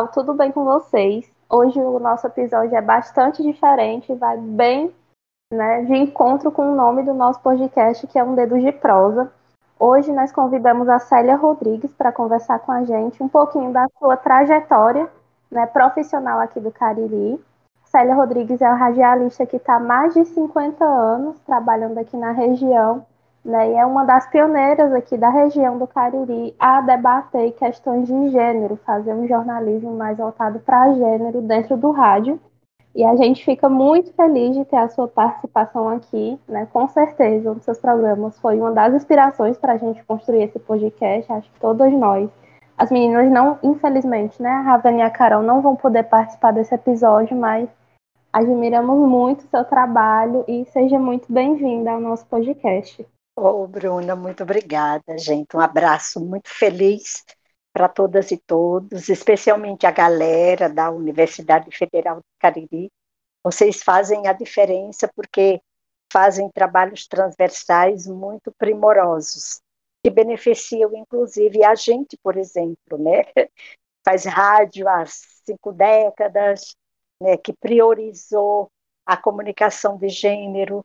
Pessoal, tudo bem com vocês? Hoje o nosso episódio é bastante diferente, vai bem né, de encontro com o nome do nosso podcast, que é Um Dedo de Prosa. Hoje nós convidamos a Célia Rodrigues para conversar com a gente um pouquinho da sua trajetória né, profissional aqui do Cariri. Célia Rodrigues é uma radialista que está há mais de 50 anos trabalhando aqui na região né, e é uma das pioneiras aqui da região do Cariri a debater questões de gênero, fazer um jornalismo mais voltado para gênero dentro do rádio. E a gente fica muito feliz de ter a sua participação aqui, né? Com certeza, um dos seus programas foi uma das inspirações para a gente construir esse podcast. Acho que todos nós. As meninas não, infelizmente, né? A Ravena e a Carol não vão poder participar desse episódio, mas admiramos muito o seu trabalho e seja muito bem-vinda ao nosso podcast. Ô, oh, Bruna, muito obrigada, gente. Um abraço muito feliz para todas e todos, especialmente a galera da Universidade Federal do Cariri. Vocês fazem a diferença porque fazem trabalhos transversais muito primorosos, que beneficiam inclusive a gente, por exemplo, né? Faz rádio há cinco décadas, né? que priorizou a comunicação de gênero,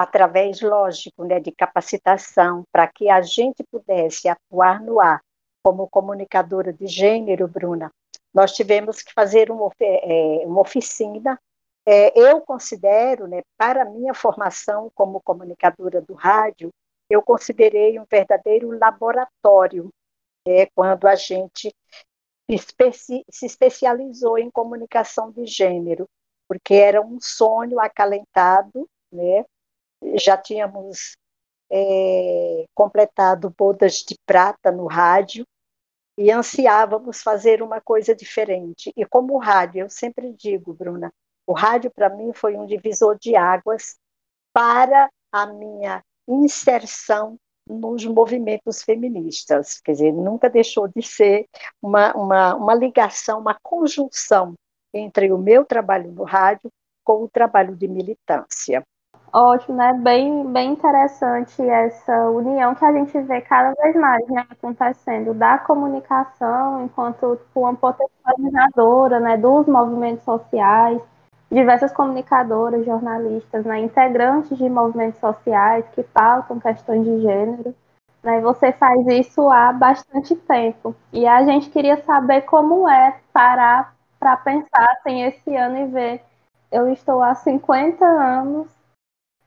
através, lógico, né, de capacitação, para que a gente pudesse atuar no ar como comunicadora de gênero, Bruna, nós tivemos que fazer uma, é, uma oficina. É, eu considero, né, para minha formação como comunicadora do rádio, eu considerei um verdadeiro laboratório, é, quando a gente especi se especializou em comunicação de gênero, porque era um sonho acalentado, né, já tínhamos é, completado bodas de prata no rádio e ansiávamos fazer uma coisa diferente. E como o rádio, eu sempre digo, Bruna, o rádio para mim foi um divisor de águas para a minha inserção nos movimentos feministas. Quer dizer, nunca deixou de ser uma, uma, uma ligação, uma conjunção entre o meu trabalho no rádio com o trabalho de militância. Ótimo, né? Bem, bem interessante essa união que a gente vê cada vez mais né, acontecendo da comunicação enquanto uma potencializadora né, dos movimentos sociais, diversas comunicadoras, jornalistas, né, integrantes de movimentos sociais que pautam questões de gênero. Né, você faz isso há bastante tempo. E a gente queria saber como é parar para pensar assim, esse ano e ver. Eu estou há 50 anos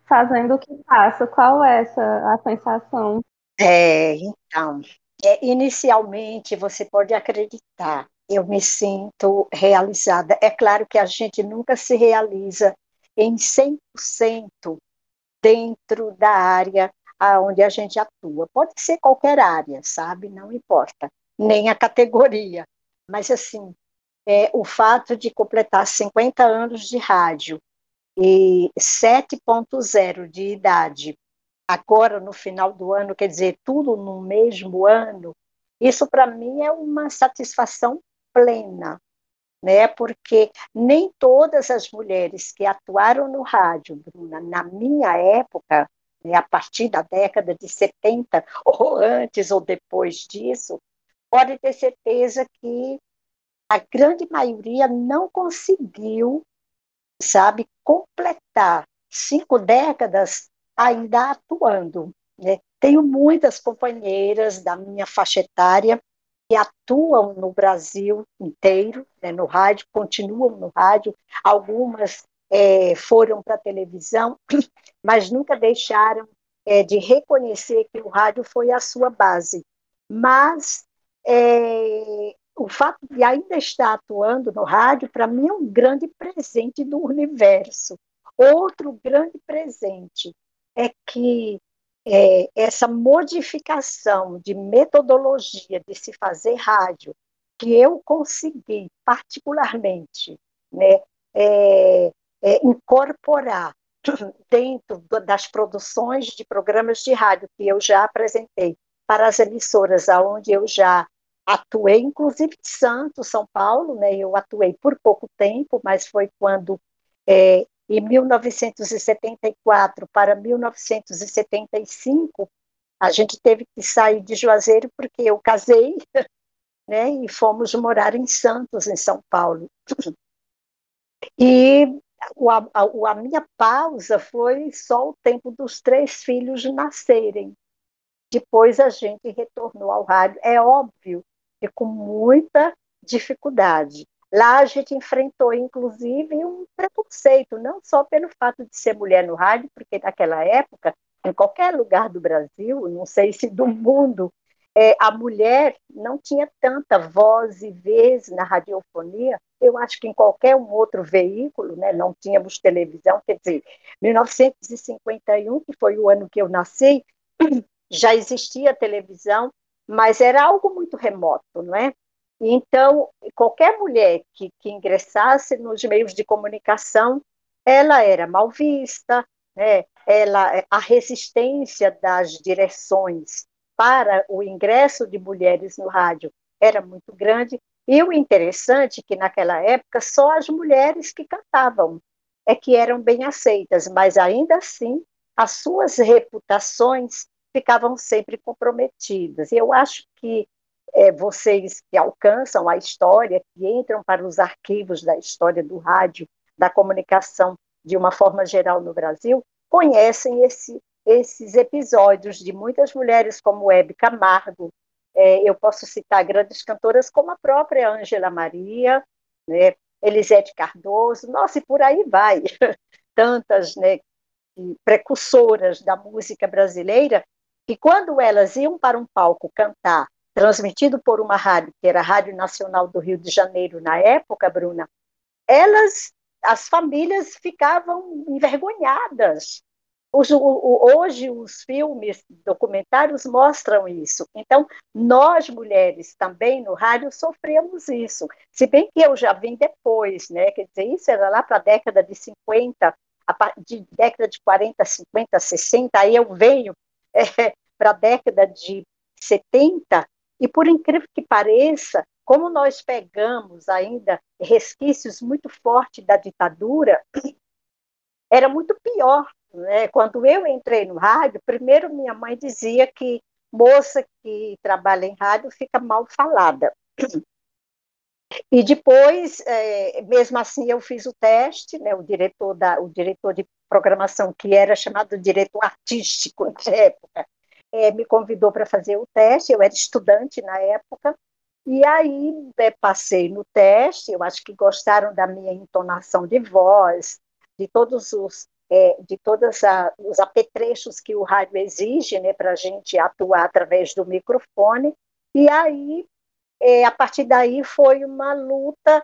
fazendo o que faço. Qual é essa a sensação? É, então, é, inicialmente você pode acreditar, eu me sinto realizada. É claro que a gente nunca se realiza em 100% dentro da área onde a gente atua. Pode ser qualquer área, sabe? Não importa, nem a categoria. Mas, assim, é, o fato de completar 50 anos de rádio e 7.0 de idade, agora no final do ano, quer dizer, tudo no mesmo ano, isso para mim é uma satisfação plena, né? Porque nem todas as mulheres que atuaram no rádio, Bruna, na minha época, né, a partir da década de 70, ou antes ou depois disso, pode ter certeza que a grande maioria não conseguiu sabe, completar cinco décadas ainda atuando. Né? Tenho muitas companheiras da minha faixa etária que atuam no Brasil inteiro, né, no rádio, continuam no rádio, algumas é, foram para a televisão, mas nunca deixaram é, de reconhecer que o rádio foi a sua base. Mas é, o fato de ainda estar atuando no rádio, para mim, é um grande presente do universo. Outro grande presente é que é, essa modificação de metodologia de se fazer rádio, que eu consegui, particularmente, né, é, é, incorporar dentro das produções de programas de rádio que eu já apresentei para as emissoras aonde eu já atuei, inclusive em Santos, São Paulo, né? Eu atuei por pouco tempo, mas foi quando, é, em 1974 para 1975, a gente teve que sair de Juazeiro porque eu casei né, e fomos morar em Santos, em São Paulo. E a, a, a minha pausa foi só o tempo dos três filhos nascerem. Depois a gente retornou ao rádio. É óbvio que com muita dificuldade. Lá a gente enfrentou, inclusive, um preconceito, não só pelo fato de ser mulher no rádio, porque naquela época, em qualquer lugar do Brasil, não sei se do mundo, é, a mulher não tinha tanta voz e vez na radiofonia. Eu acho que em qualquer um outro veículo, né, não tínhamos televisão, quer dizer, 1951, que foi o ano que eu nasci, já existia televisão, mas era algo muito remoto, não é? Então, qualquer mulher que, que ingressasse nos meios de comunicação, ela era mal vista, né? ela, a resistência das direções para o ingresso de mulheres no rádio era muito grande, e o interessante é que naquela época só as mulheres que cantavam é que eram bem aceitas, mas ainda assim as suas reputações ficavam sempre comprometidas. Eu acho que é, vocês que alcançam a história, que entram para os arquivos da história do rádio, da comunicação de uma forma geral no Brasil, conhecem esse, esses episódios de muitas mulheres como Hebe Camargo. É, eu posso citar grandes cantoras como a própria Ângela Maria, né, Elisete Cardoso, nossa, e por aí vai. Tantas né, precursoras da música brasileira, que quando elas iam para um palco cantar transmitido por uma rádio, que era a Rádio Nacional do Rio de Janeiro na época, Bruna, elas, as famílias ficavam envergonhadas. Os, o, hoje os filmes, documentários mostram isso. Então, nós mulheres também no rádio sofremos isso. Se bem que eu já vim depois, né? Quer dizer, isso era lá para a década de 50, a de década de 40, 50, 60, aí eu venho é, para a década de 70, e por incrível que pareça, como nós pegamos ainda resquícios muito fortes da ditadura, era muito pior. Né? Quando eu entrei no rádio, primeiro minha mãe dizia que moça que trabalha em rádio fica mal falada. E depois, é, mesmo assim, eu fiz o teste, né, o diretor da, o diretor de programação que era chamado diretor artístico na época, é, me convidou para fazer o teste, eu era estudante na época, e aí é, passei no teste, eu acho que gostaram da minha entonação de voz, de todos os é, de todos os apetrechos que o rádio exige né, para a gente atuar através do microfone, e aí, é, a partir daí, foi uma luta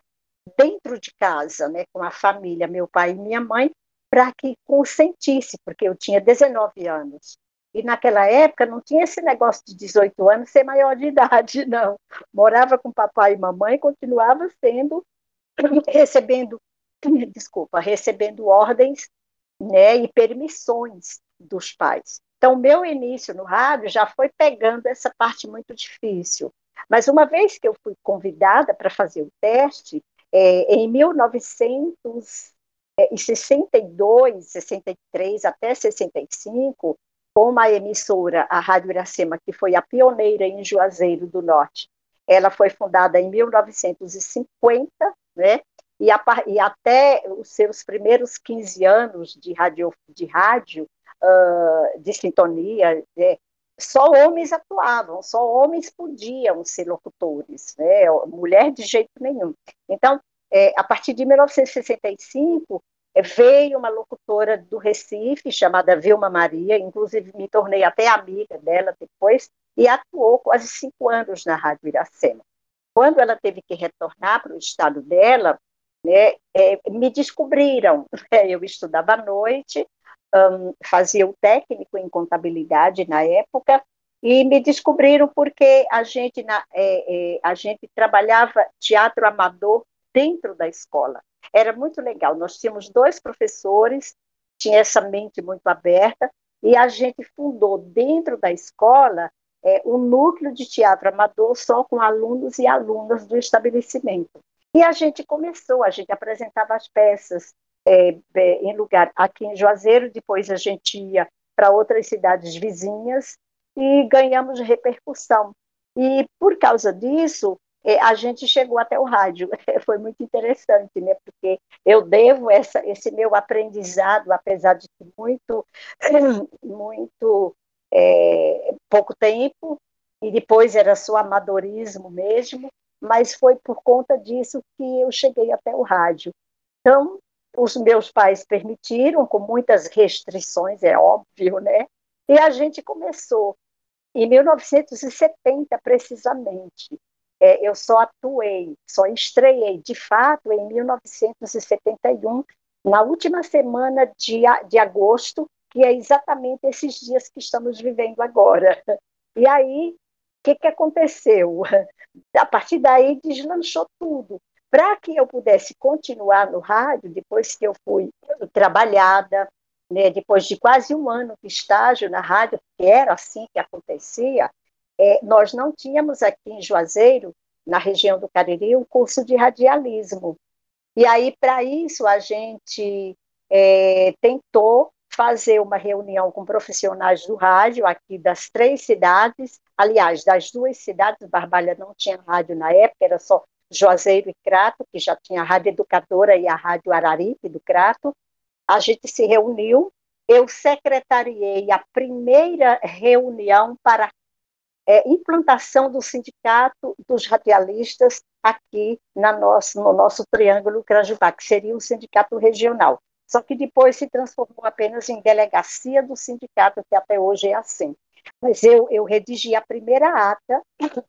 dentro de casa, né, com a família, meu pai e minha mãe, para que consentisse, porque eu tinha 19 anos. E naquela época não tinha esse negócio de 18 anos ser maior de idade, não. Morava com papai e mamãe, continuava sendo, recebendo, desculpa, recebendo ordens né, e permissões dos pais. Então, meu início no rádio já foi pegando essa parte muito difícil. Mas uma vez que eu fui convidada para fazer o teste, é, em 1962, 63 até 65, com uma emissora, a Rádio Iracema, que foi a pioneira em Juazeiro do Norte. Ela foi fundada em 1950, né? E, a, e até os seus primeiros 15 anos de rádio, de, rádio, uh, de sintonia, né? só homens atuavam, só homens podiam ser locutores, né? mulher de jeito nenhum. Então, é, a partir de 1965, é, veio uma locutora do Recife, chamada Vilma Maria, inclusive me tornei até amiga dela depois, e atuou quase cinco anos na Rádio Iracema. Quando ela teve que retornar para o estado dela, né, é, me descobriram. Né, eu estudava à noite, um, fazia o técnico em contabilidade na época, e me descobriram porque a gente, na, é, é, a gente trabalhava teatro amador dentro da escola. Era muito legal. Nós tínhamos dois professores, tinha essa mente muito aberta, e a gente fundou dentro da escola é, um núcleo de teatro amador só com alunos e alunas do estabelecimento. E a gente começou, a gente apresentava as peças é, é, em lugar aqui em Juazeiro, depois a gente ia para outras cidades vizinhas e ganhamos repercussão. E por causa disso, a gente chegou até o rádio. Foi muito interessante, né? Porque eu devo essa, esse meu aprendizado, apesar de muito, muito é, pouco tempo, e depois era só amadorismo mesmo, mas foi por conta disso que eu cheguei até o rádio. Então, os meus pais permitiram, com muitas restrições, é óbvio, né? E a gente começou. Em 1970, precisamente, é, eu só atuei, só estreiei, de fato, em 1971, na última semana de, de agosto, que é exatamente esses dias que estamos vivendo agora. E aí, o que, que aconteceu? A partir daí, deslanchou tudo. Para que eu pudesse continuar no rádio, depois que eu fui trabalhada, né, depois de quase um ano de estágio na rádio, que era assim que acontecia, é, nós não tínhamos aqui em Juazeiro, na região do Cariri, um curso de radialismo. E aí, para isso, a gente é, tentou fazer uma reunião com profissionais do rádio aqui das três cidades, aliás, das duas cidades, Barbalha não tinha rádio na época, era só Juazeiro e Crato, que já tinha a Rádio Educadora e a Rádio Araripe do Crato. A gente se reuniu, eu secretariei a primeira reunião para é, implantação do sindicato dos radialistas aqui na nosso, no nosso Triângulo Crajubá, que seria o sindicato regional. Só que depois se transformou apenas em delegacia do sindicato, que até hoje é assim. Mas eu, eu redigi a primeira ata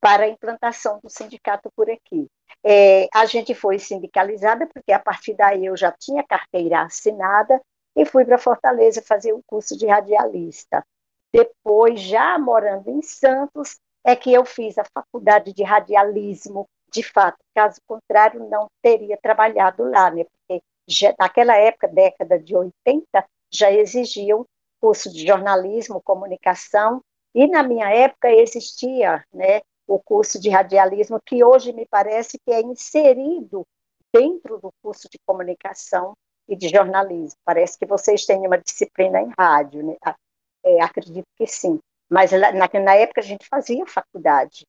para a implantação do sindicato por aqui. É, a gente foi sindicalizada, porque a partir daí eu já tinha carteira assinada e fui para Fortaleza fazer o curso de radialista. Depois, já morando em Santos, é que eu fiz a faculdade de radialismo. De fato, caso contrário, não teria trabalhado lá, né? Porque já, naquela época, década de 80, já exigiam curso de jornalismo, comunicação, e na minha época existia né, o curso de radialismo, que hoje me parece que é inserido dentro do curso de comunicação e de jornalismo. Parece que vocês têm uma disciplina em rádio, né? É, acredito que sim. Mas na, na época a gente fazia faculdade.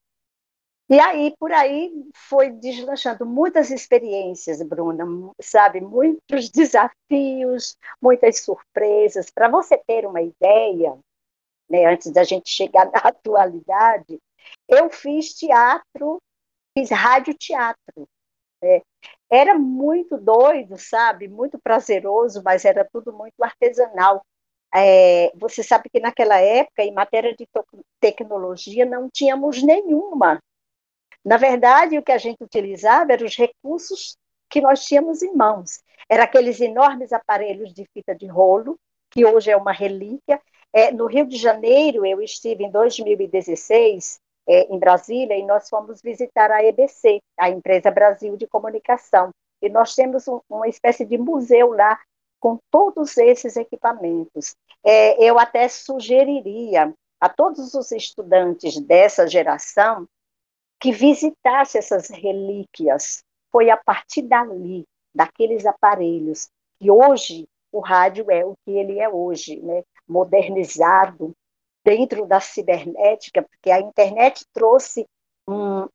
E aí, por aí, foi deslanchando muitas experiências, Bruna, sabe? Muitos desafios, muitas surpresas. Para você ter uma ideia, né, antes da gente chegar na atualidade, eu fiz teatro, fiz rádio-teatro. Né? Era muito doido, sabe? Muito prazeroso, mas era tudo muito artesanal. É, você sabe que naquela época, em matéria de tecnologia, não tínhamos nenhuma. Na verdade, o que a gente utilizava eram os recursos que nós tínhamos em mãos. Eram aqueles enormes aparelhos de fita de rolo, que hoje é uma relíquia. É, no Rio de Janeiro, eu estive em 2016 é, em Brasília, e nós fomos visitar a EBC, a Empresa Brasil de Comunicação. E nós temos um, uma espécie de museu lá com todos esses equipamentos. É, eu até sugeriria a todos os estudantes dessa geração que visitasse essas relíquias. Foi a partir dali, daqueles aparelhos, que hoje o rádio é o que ele é hoje, né? modernizado, dentro da cibernética, porque a internet trouxe um,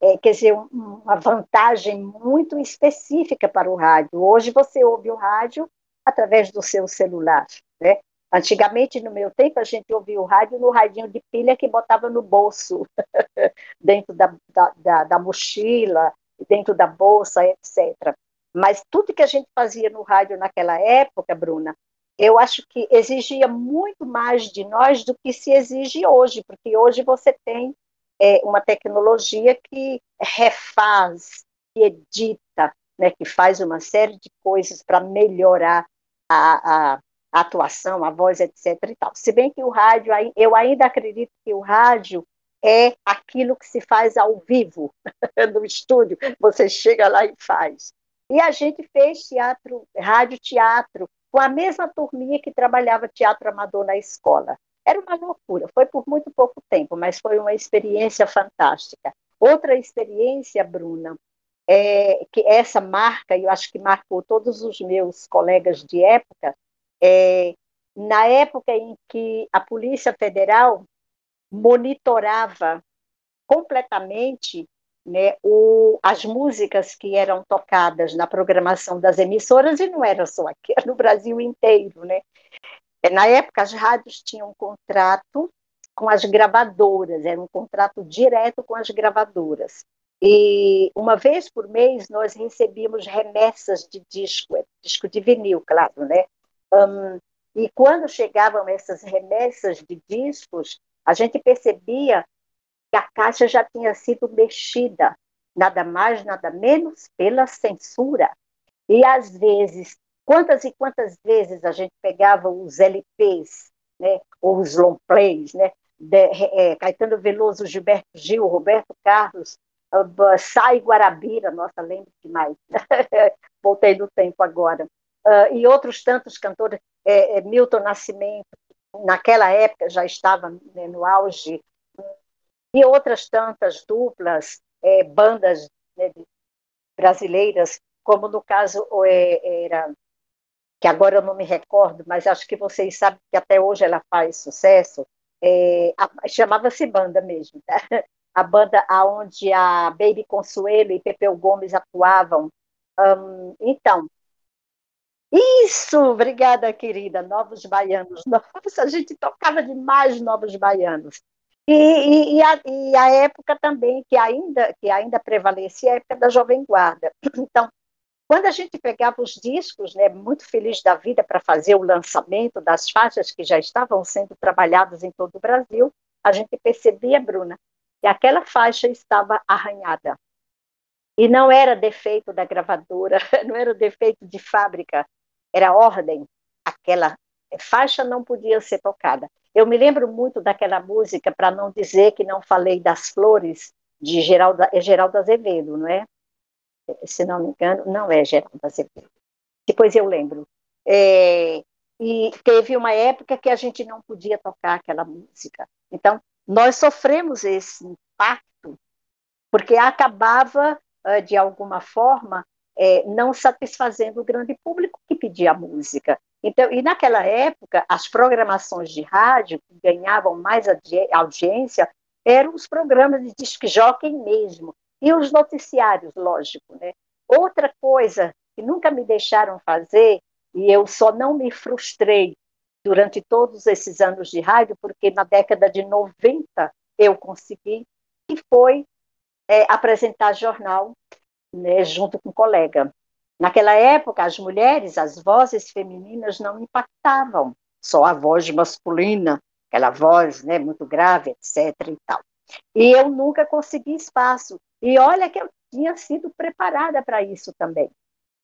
é, quer dizer, uma vantagem muito específica para o rádio. Hoje você ouve o rádio através do seu celular, né? Antigamente, no meu tempo, a gente ouvia o rádio no radinho de pilha que botava no bolso, dentro da, da, da, da mochila, dentro da bolsa, etc. Mas tudo que a gente fazia no rádio naquela época, Bruna, eu acho que exigia muito mais de nós do que se exige hoje, porque hoje você tem é, uma tecnologia que refaz, que edita, né, que faz uma série de coisas para melhorar a, a, a, atuação, a voz, etc. E tal. Se bem que o rádio, eu ainda acredito que o rádio é aquilo que se faz ao vivo no estúdio, você chega lá e faz. E a gente fez teatro, rádio teatro, com a mesma turminha que trabalhava teatro amador na escola. Era uma loucura, foi por muito pouco tempo, mas foi uma experiência fantástica. Outra experiência, Bruna, é que essa marca, eu acho que marcou todos os meus colegas de época, é, na época em que a Polícia Federal monitorava completamente né, o, as músicas que eram tocadas na programação das emissoras, e não era só aqui, era no Brasil inteiro. Né? É, na época, as rádios tinham um contrato com as gravadoras, era um contrato direto com as gravadoras. E uma vez por mês nós recebíamos remessas de disco, é, disco de vinil, claro, né? Um, e quando chegavam essas remessas de discos, a gente percebia que a caixa já tinha sido mexida, nada mais, nada menos, pela censura. E às vezes, quantas e quantas vezes a gente pegava os LPs, né, ou os long plays, né, de, é, Caetano Veloso, Gilberto Gil, Roberto Carlos, uh, Sai Guarabira, nossa, lembro demais, voltei no tempo agora, uh, e outros tantos cantores, é, é, Milton Nascimento, naquela época já estava né, no auge, e outras tantas duplas, é, bandas né, brasileiras, como no caso é, era, que agora eu não me recordo, mas acho que vocês sabem que até hoje ela faz sucesso, é, chamava-se banda mesmo, tá? a banda aonde a Baby Consuelo e Pepeu Gomes atuavam. Um, então, isso, obrigada, querida. Novos Baianos. Nossa, a gente tocava demais Novos Baianos. E, e, e, a, e, a, época também que ainda, que ainda prevalecia, a época da Jovem Guarda. Então, quando a gente pegava os discos, né, muito feliz da vida para fazer o lançamento das faixas que já estavam sendo trabalhadas em todo o Brasil, a gente percebia, Bruna, que aquela faixa estava arranhada. E não era defeito da gravadora, não era defeito de fábrica, era ordem. Aquela faixa não podia ser tocada. Eu me lembro muito daquela música, para não dizer que não falei das flores, de Geraldo, Geraldo Azevedo, não é? Se não me engano, não é Geraldo Azevedo. Depois eu lembro. É, e teve uma época que a gente não podia tocar aquela música. Então, nós sofremos esse impacto, porque acabava, de alguma forma, é, não satisfazendo o grande público que pedia música. Então, e naquela época, as programações de rádio que ganhavam mais audiência eram os programas de disc jockey mesmo, e os noticiários, lógico. Né? Outra coisa que nunca me deixaram fazer, e eu só não me frustrei durante todos esses anos de rádio, porque na década de 90 eu consegui, e foi é, apresentar jornal né, junto com um colega. Naquela época, as mulheres, as vozes femininas não impactavam, só a voz masculina, aquela voz né, muito grave, etc. E, tal. e eu nunca consegui espaço. E olha que eu tinha sido preparada para isso também.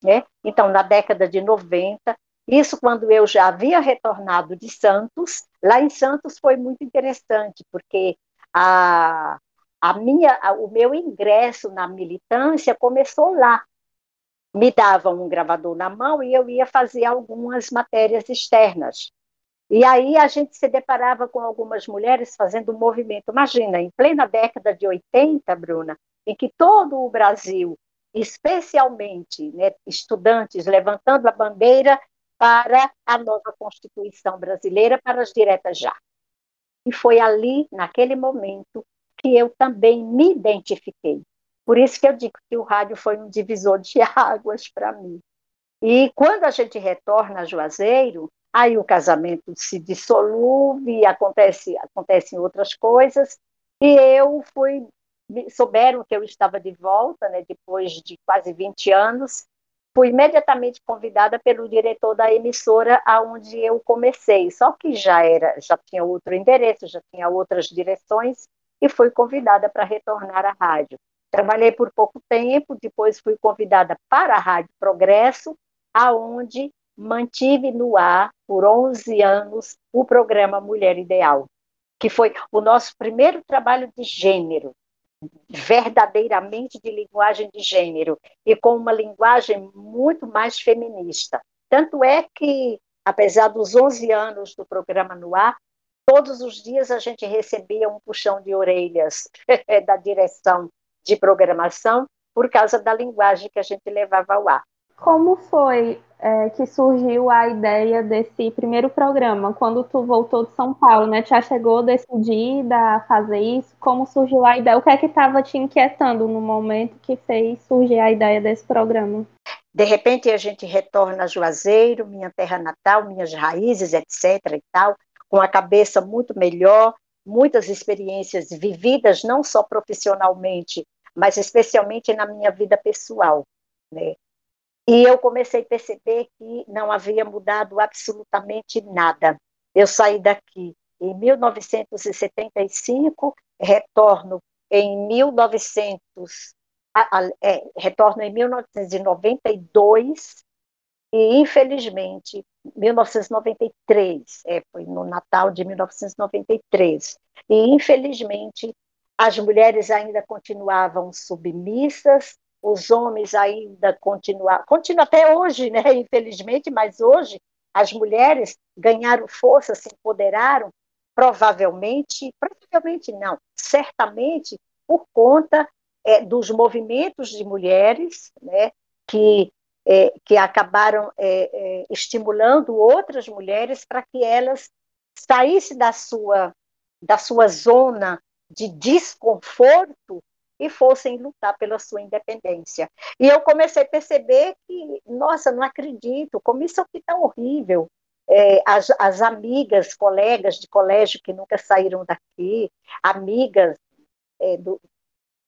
Né? Então, na década de 90, isso quando eu já havia retornado de Santos, lá em Santos foi muito interessante, porque a, a minha, o meu ingresso na militância começou lá. Me davam um gravador na mão e eu ia fazer algumas matérias externas. E aí a gente se deparava com algumas mulheres fazendo movimento. Imagina, em plena década de 80, Bruna, em que todo o Brasil, especialmente né, estudantes, levantando a bandeira para a nova Constituição brasileira, para as diretas já. E foi ali, naquele momento, que eu também me identifiquei. Por isso que eu digo que o rádio foi um divisor de águas para mim. E quando a gente retorna a Juazeiro, aí o casamento se dissolve, acontece, acontecem outras coisas, e eu fui souberam que eu estava de volta, né, depois de quase 20 anos, fui imediatamente convidada pelo diretor da emissora aonde eu comecei, só que já era, já tinha outro endereço, já tinha outras direções e fui convidada para retornar à rádio. Trabalhei por pouco tempo, depois fui convidada para a Rádio Progresso, aonde mantive no ar por 11 anos o programa Mulher Ideal, que foi o nosso primeiro trabalho de gênero, verdadeiramente de linguagem de gênero e com uma linguagem muito mais feminista. Tanto é que, apesar dos 11 anos do programa no ar, todos os dias a gente recebia um puxão de orelhas da direção de programação por causa da linguagem que a gente levava ao ar. Como foi é, que surgiu a ideia desse primeiro programa? Quando tu voltou de São Paulo, né? Já chegou decidida a fazer isso? Como surgiu a ideia? O que é que estava te inquietando no momento que fez surgir a ideia desse programa? De repente a gente retorna a Juazeiro, minha terra natal, minhas raízes, etc. e tal, com a cabeça muito melhor, muitas experiências vividas, não só profissionalmente, mas especialmente na minha vida pessoal. Né? E eu comecei a perceber que não havia mudado absolutamente nada. Eu saí daqui em 1975, retorno em 1900, é, retorno em 1992 e infelizmente 1993, é, foi no Natal de 1993. E infelizmente as mulheres ainda continuavam submissas, os homens ainda continuam, continuam até hoje, né, infelizmente, mas hoje as mulheres ganharam força, se empoderaram, provavelmente, provavelmente não, certamente por conta é, dos movimentos de mulheres, né, que, é, que acabaram é, é estimulando outras mulheres para que elas saíssem da sua, da sua zona de desconforto e fossem lutar pela sua independência. E eu comecei a perceber que, nossa, não acredito, como isso aqui está horrível. É, as, as amigas, colegas de colégio que nunca saíram daqui, amigas é, do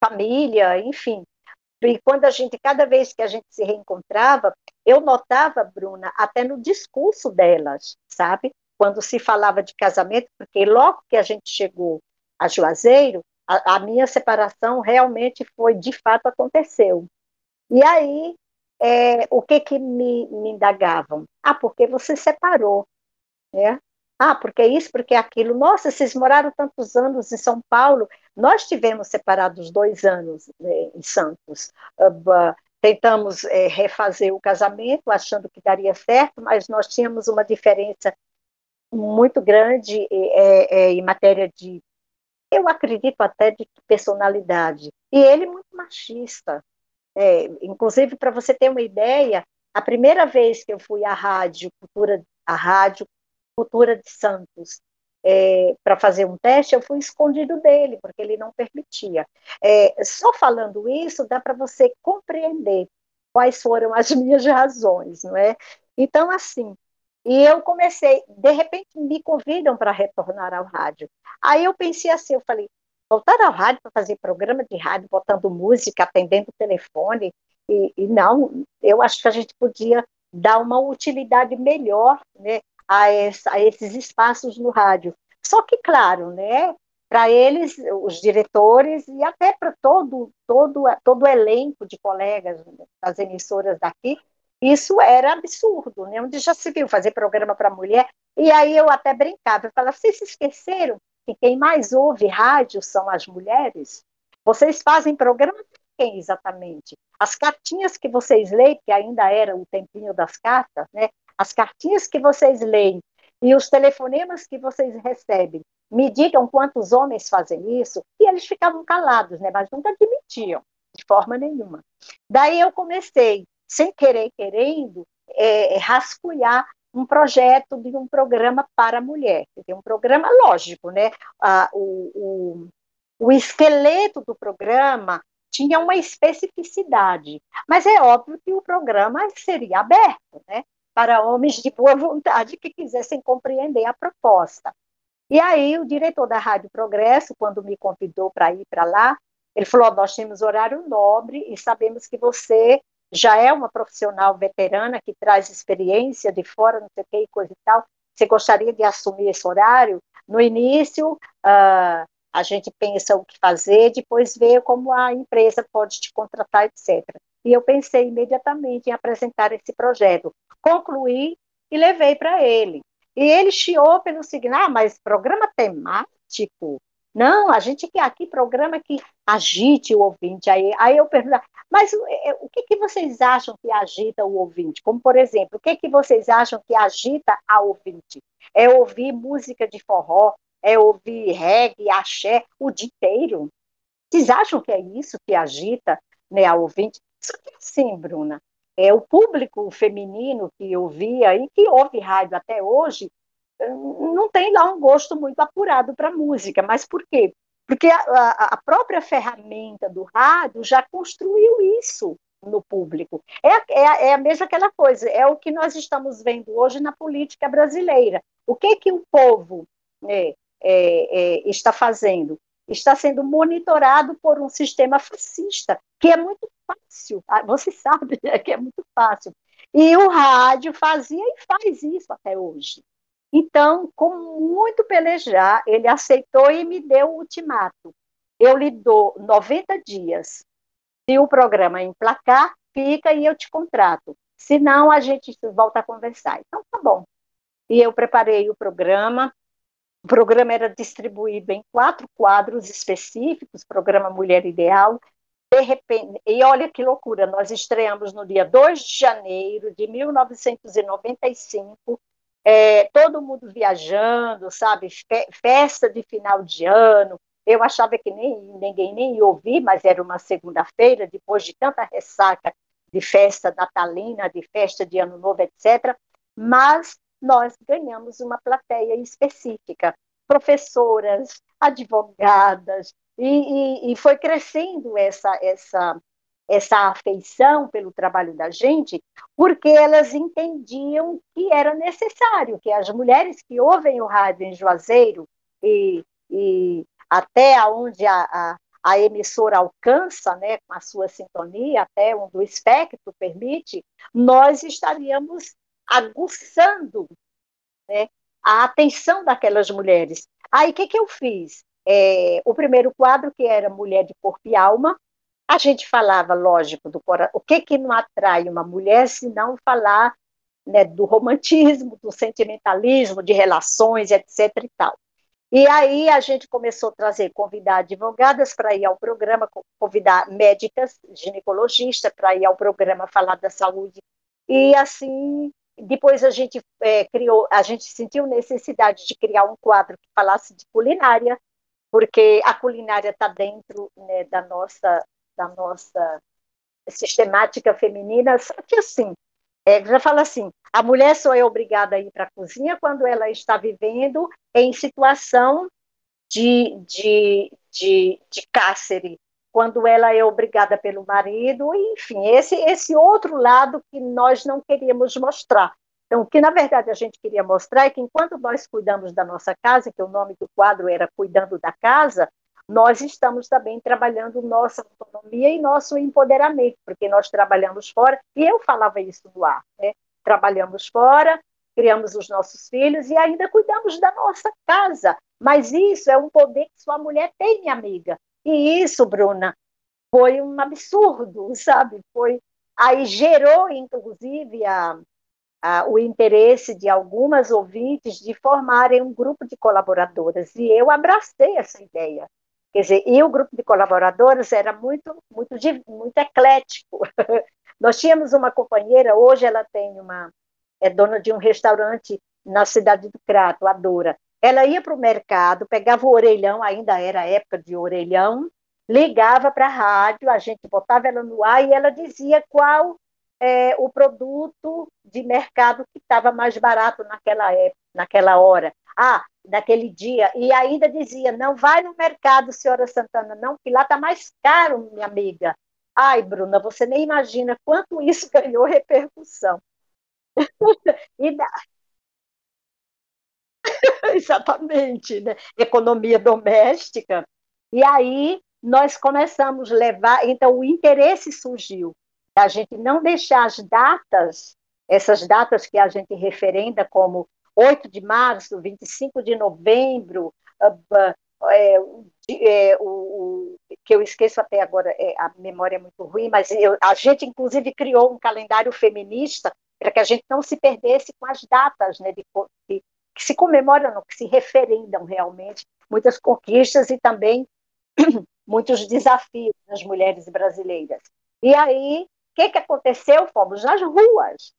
família, enfim. E quando a gente, cada vez que a gente se reencontrava, eu notava, Bruna, até no discurso delas, sabe? Quando se falava de casamento, porque logo que a gente chegou a Juazeiro, a, a minha separação realmente foi, de fato, aconteceu. E aí, é, o que que me, me indagavam? Ah, porque você separou, né? Ah, porque isso, porque aquilo. Nossa, vocês moraram tantos anos em São Paulo. Nós tivemos separados dois anos né, em Santos. Uh, tentamos é, refazer o casamento, achando que daria certo, mas nós tínhamos uma diferença muito grande é, é, em matéria de eu acredito até de personalidade. E ele muito machista. É, inclusive, para você ter uma ideia, a primeira vez que eu fui à rádio, cultura, à rádio Cultura de Santos, é, para fazer um teste, eu fui escondido dele, porque ele não permitia. É, só falando isso, dá para você compreender quais foram as minhas razões, não é? Então, assim, e eu comecei, de repente me convidam para retornar ao rádio. Aí eu pensei assim, eu falei, voltar ao rádio para fazer programa de rádio, botando música, atendendo o telefone, e, e, não, eu acho que a gente podia dar uma utilidade melhor né, a, essa, a esses espaços no rádio. Só que, claro, né, para eles, os diretores e até para todo, todo, todo o elenco de colegas das emissoras daqui, isso era absurdo, né? Onde já se viu fazer programa para mulher. E aí eu até brincava, eu falava, vocês se esqueceram que quem mais ouve rádio são as mulheres? Vocês fazem programa para quem exatamente? As cartinhas que vocês leem, que ainda era o tempinho das cartas, né? As cartinhas que vocês leem e os telefonemas que vocês recebem, me digam quantos homens fazem isso, e eles ficavam calados, né? Mas nunca admitiam, de forma nenhuma. Daí eu comecei sem querer querendo, é, é, rascunhar um projeto de um programa para a mulher. Tem um programa, lógico, né? Ah, o, o, o esqueleto do programa tinha uma especificidade, mas é óbvio que o programa seria aberto, né? Para homens de boa vontade que quisessem compreender a proposta. E aí, o diretor da Rádio Progresso, quando me convidou para ir para lá, ele falou: Nós temos horário nobre e sabemos que você já é uma profissional veterana que traz experiência de fora, não sei o que, coisa e tal, você gostaria de assumir esse horário? No início, uh, a gente pensa o que fazer, depois vê como a empresa pode te contratar, etc. E eu pensei imediatamente em apresentar esse projeto. Concluí e levei para ele. E ele chiou pelo seguinte, ah, mas programa temático? Não, a gente quer aqui programa que agite o ouvinte. Aí, aí eu pergunto, mas é, o que, que vocês acham que agita o ouvinte? Como, por exemplo, o que, que vocês acham que agita a ouvinte? É ouvir música de forró, é ouvir reggae, axé, o dia inteiro? Vocês acham que é isso que agita né, a ouvinte? Só que assim, Bruna, é, o público feminino que ouvia e que ouve rádio até hoje não tem lá um gosto muito apurado para música. Mas por quê? Porque a, a, própria ferramenta do rádio já construiu isso no público. É, é, é a mesma aquela coisa, é o que nós estamos vendo hoje na política brasileira. O que, que o povo né, é, é, está fazendo? Está sendo monitorado por um sistema fascista, que é muito fácil, ah, você sabe né, que é muito fácil. E o rádio fazia e faz isso até hoje. Então, com muito pelejar, ele aceitou e me deu o ultimato. Eu lhe dou 90 dias. Se o programa emplacar, fica e eu te contrato. Se não, a gente volta a conversar. Então, tá bom. E eu preparei o programa. O programa era distribuído em quatro quadros específicos, programa Mulher Ideal. De repente, e olha que loucura, nós estreamos no dia 2 de janeiro de 1995 é, todo mundo viajando, sabe? Festa de final de ano. Eu achava que nem, ninguém nem ia ouvir, mas era uma segunda-feira, depois de tanta ressaca de festa natalina, de festa de ano novo, etc. Mas nós ganhamos uma plateia específica, professoras, advogadas, e, e, e foi crescendo essa, essa, essa afeição pelo trabalho da gente, porque elas entendiam que era necessário que as mulheres que ouvem o rádio em Juazeiro e, e até onde a, a, a, emissora alcança, né, com a sua sintonia, até onde o espectro permite, nós estaríamos aguçando né, a atenção daquelas mulheres. Aí, o que, que eu fiz? É, o primeiro quadro, que era Mulher de Corpo e Alma, a gente falava, lógico, do o que que não atrai uma mulher se não falar né, do romantismo, do sentimentalismo, de relações, etc. e tal. E aí a gente começou a trazer, convidar advogadas para ir ao programa, convidar médicas, ginecologistas para ir ao programa falar da saúde. E assim, depois a gente é, criou, a gente sentiu necessidade de criar um quadro que falasse de culinária, porque a culinária está dentro né, da nossa da nossa sistemática feminina, só que assim, é, já fala assim, a mulher só é obrigada a ir para a cozinha quando ela está vivendo em situação de, de, de, de cárcere, quando ela é obrigada pelo marido, enfim, esse, esse outro lado que nós não queríamos mostrar. Então, o que na verdade a gente queria mostrar é que enquanto nós cuidamos da nossa casa, que o nome do quadro era Cuidando da Casa, nós estamos também trabalhando nossa autonomia e nosso empoderamento, porque nós trabalhamos fora, e eu falava isso no ar, né? trabalhamos fora, criamos os nossos filhos e ainda cuidamos da nossa casa. Mas isso é um poder que sua mulher tem, minha amiga. E isso, Bruna, foi um absurdo, sabe? Foi aí gerou, inclusive, a, a, o interesse de algumas ouvintes de formarem um grupo de colaboradoras. E eu abracei essa ideia. Quer dizer, e o grupo de colaboradores era muito, muito, muito eclético. Nós tínhamos uma companheira, hoje ela tem uma, é dona de um restaurante na cidade do Crato, a Dora. Ela ia para o mercado, pegava o orelhão, ainda era época de orelhão, ligava para a rádio, a gente botava ela no ar e ela dizia qual é, o produto de mercado que estava mais barato naquela época, naquela hora. Ah, naquele dia, e ainda dizia: não vai no mercado, senhora Santana, não, que lá está mais caro, minha amiga. Ai, Bruna, você nem imagina quanto isso ganhou repercussão. e da... Exatamente, né? economia doméstica. E aí nós começamos a levar, então o interesse surgiu da gente não deixar as datas, essas datas que a gente referenda como 8 de março, 25 de novembro, uh, é, é, o, o, que eu esqueço até agora, é, a memória é muito ruim, mas eu, a gente, inclusive, criou um calendário feminista para que a gente não se perdesse com as datas né, de, de, que se comemoram, que se referendam realmente muitas conquistas e também muitos desafios das mulheres brasileiras. E aí, o que, que aconteceu? Fomos nas ruas.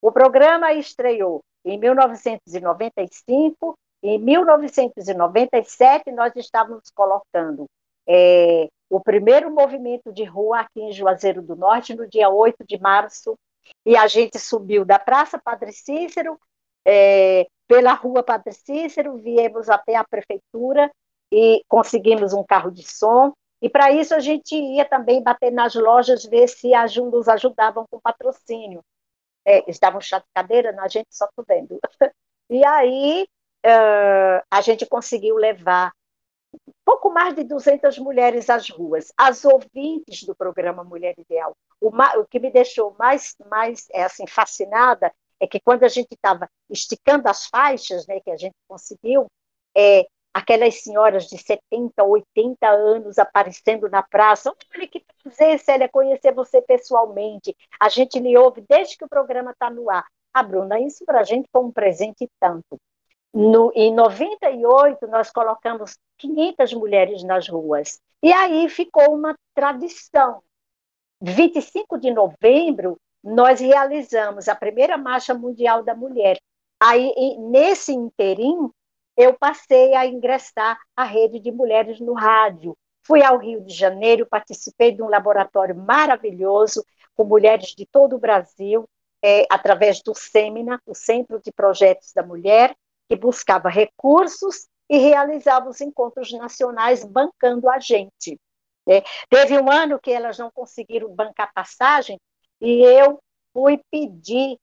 O programa estreou em 1995, em 1997, nós estávamos colocando é, o primeiro movimento de rua aqui em Juazeiro do Norte, no dia 8 de março, E a gente subiu da Praça Padre Cícero, é, pela Rua Padre Cícero, viemos até a prefeitura e conseguimos um carro de som. E para isso a gente ia também bater nas lojas, ver se nos ajudavam com patrocínio. É, estavam chá de cadeira, a gente só podendo. E aí uh, a gente conseguiu levar pouco mais de 200 mulheres às ruas, as ouvintes do programa Mulher Ideal. O, o que me deixou mais, mais é, assim, fascinada é que quando a gente estava esticando as faixas, né, que a gente conseguiu, é, aquelas senhoras de 70, 80 anos aparecendo na praça. Olha que prazer, Célia, conhecer você pessoalmente. A gente lhe ouve desde que o programa está no ar. Ah, Bruna, isso para a gente foi um presente tanto. No, em 98, nós colocamos 500 mulheres nas ruas. E aí ficou uma tradição. 25 de novembro, nós realizamos a primeira Marcha Mundial da Mulher. Aí, nesse interim, eu passei a ingressar à rede de mulheres no rádio. Fui ao Rio de Janeiro, participei de um laboratório maravilhoso com mulheres de todo o Brasil, é, através do SEMINA, o Centro de Projetos da Mulher, que buscava recursos e realizava os encontros nacionais bancando a gente. É, teve um ano que elas não conseguiram bancar passagem e eu fui pedir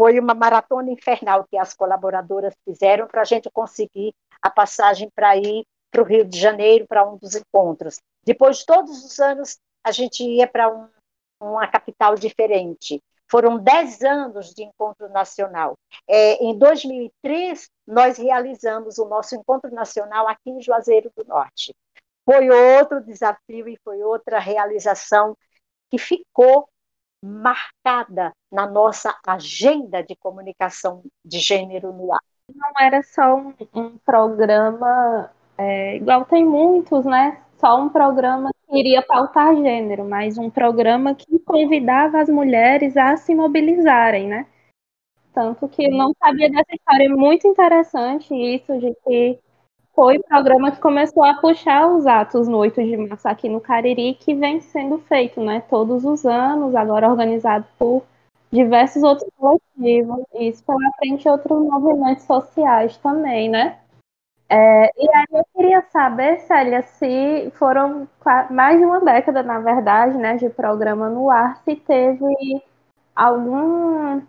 foi uma maratona infernal que as colaboradoras fizeram para a gente conseguir a passagem para ir para o Rio de Janeiro, para um dos encontros. Depois, todos os anos, a gente ia para um, uma capital diferente. Foram dez anos de encontro nacional. É, em 2003, nós realizamos o nosso encontro nacional aqui em Juazeiro do Norte. Foi outro desafio e foi outra realização que ficou marcada na nossa agenda de comunicação de gênero no ar. Não era só um, um programa, é, igual tem muitos, né? Só um programa que iria pautar gênero, mas um programa que convidava as mulheres a se mobilizarem, né? Tanto que eu não sabia dessa história. É muito interessante isso de que foi o programa que começou a puxar os atos no 8 de março aqui no Cariri, que vem sendo feito, né, todos os anos, agora organizado por diversos outros coletivos, e isso pela frente outros movimentos sociais também, né? É, e aí eu queria saber, Célia, se foram mais de uma década, na verdade, né, de programa no ar, se teve algum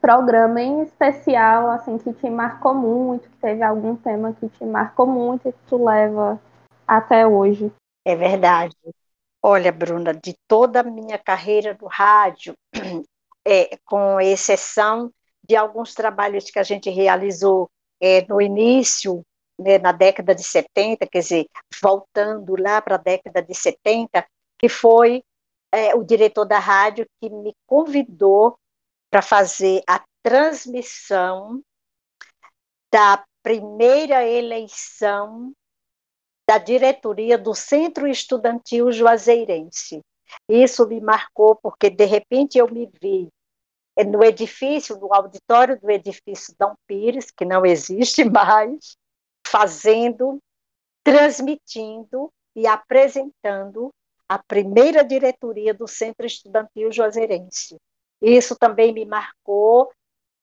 programa em especial, assim, que te marcou muito, que teve algum tema que te marcou muito e que tu leva até hoje? É verdade. Olha, Bruna, de toda a minha carreira no rádio, é, com exceção de alguns trabalhos que a gente realizou é, no início, né, na década de 70, quer dizer, voltando lá para a década de 70, que foi é, o diretor da rádio que me convidou para fazer a transmissão da primeira eleição da diretoria do Centro Estudantil Juazeirense. Isso me marcou porque, de repente, eu me vi no edifício, no auditório do edifício Dom Pires, que não existe mais, fazendo, transmitindo e apresentando a primeira diretoria do Centro Estudantil Juazeirense. Isso também me marcou,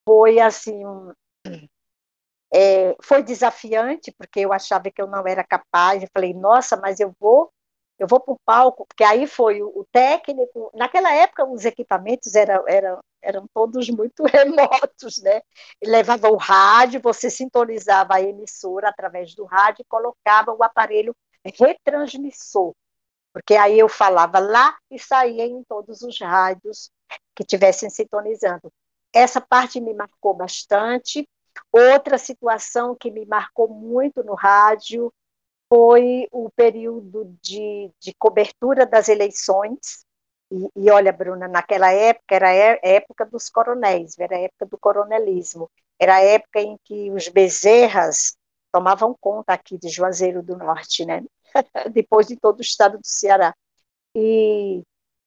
foi assim, um, é, foi desafiante, porque eu achava que eu não era capaz, eu falei, nossa, mas eu vou, eu vou para o palco, porque aí foi o, o, técnico, naquela época os equipamentos eram, eram, eram todos muito remotos, né? levava o rádio, você sintonizava a emissora através do rádio e colocava o aparelho retransmissor, porque aí eu falava lá e saía em todos os rádios que estivessem sintonizando. Essa parte me marcou bastante. Outra situação que me marcou muito no rádio foi o período de, de cobertura das eleições. E, e, olha, Bruna, naquela época era a época dos coronéis, era a época do coronelismo, era a época em que os bezerras tomavam conta aqui de Juazeiro do Norte, né? Depois de todo o estado do Ceará. E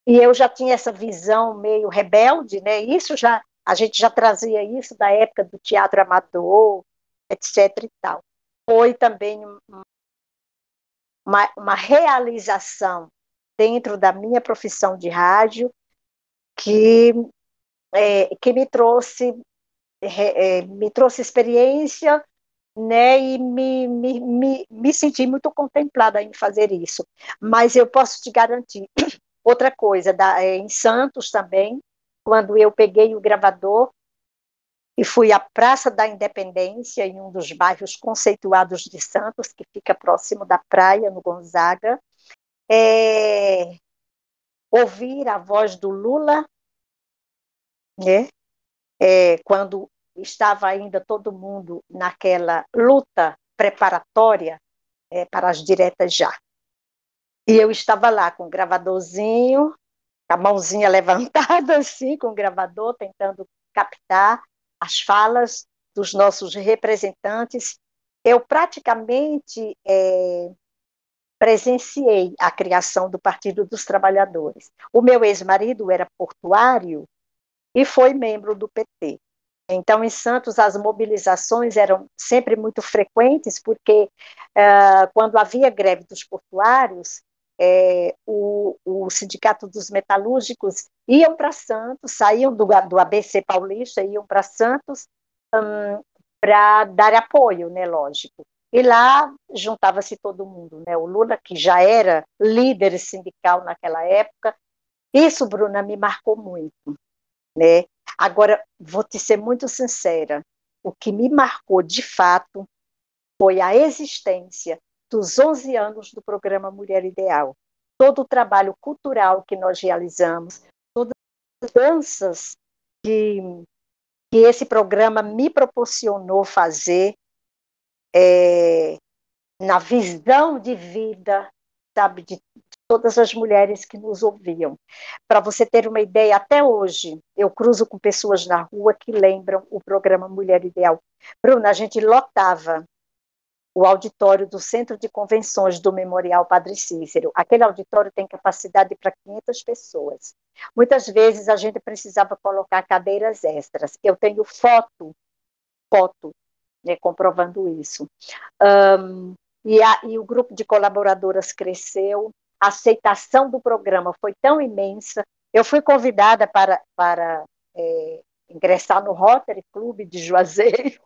e eu já tinha essa visão meio rebelde, né? Isso já a gente já trazia isso da época do teatro amador, etc. e tal. Foi também uma, uma realização dentro da minha profissão de rádio que é, que me trouxe é, me trouxe experiência né, e me, me, me, me senti muito contemplada em fazer isso. Mas eu posso te garantir outra coisa, da, é, em Santos também, quando eu peguei o gravador e fui à Praça da Independência, em um dos bairros conceituados de Santos, que fica próximo da praia, no Gonzaga, é, ouvir a voz do Lula, né, é, quando estava ainda todo mundo naquela luta preparatória é, para as diretas já. E eu estava lá com o gravadorzinho, a mãozinha levantada assim, com o gravador, tentando captar as falas dos nossos representantes. Eu praticamente é, presenciei a criação do Partido dos Trabalhadores. O meu ex-marido era portuário e foi membro do PT. Então, em Santos, as mobilizações eram sempre muito frequentes, porque uh, quando havia greve dos portuários, é, o, o, Sindicato dos Metalúrgicos iam para Santos, saíam do, do ABC Paulista, iam para Santos um, para dar apoio, né, lógico. E lá juntava-se todo mundo, né? O Lula, que já era líder sindical naquela época, isso, Bruna, me marcou muito, né? Agora, vou te ser muito sincera, o que me marcou de fato foi a existência dos 11 anos do programa Mulher Ideal. Todo o trabalho cultural que nós realizamos, todas as danças que, que esse programa me proporcionou fazer, é, na visão de vida, sabe, de todas as mulheres que nos ouviam. Para você ter uma ideia, até hoje eu cruzo com pessoas na rua que lembram o programa Mulher Ideal. Bruna, a gente lotava o auditório do Centro de Convenções do Memorial Padre Cícero. Aquele auditório tem capacidade para 500 pessoas. Muitas vezes a gente precisava colocar cadeiras extras. Eu tenho foto, foto, né, comprovando isso. Um, e, a, e o grupo de colaboradoras cresceu, a aceitação do programa foi tão imensa. Eu fui convidada para, para é, ingressar no Rotary Club de Juazeiro.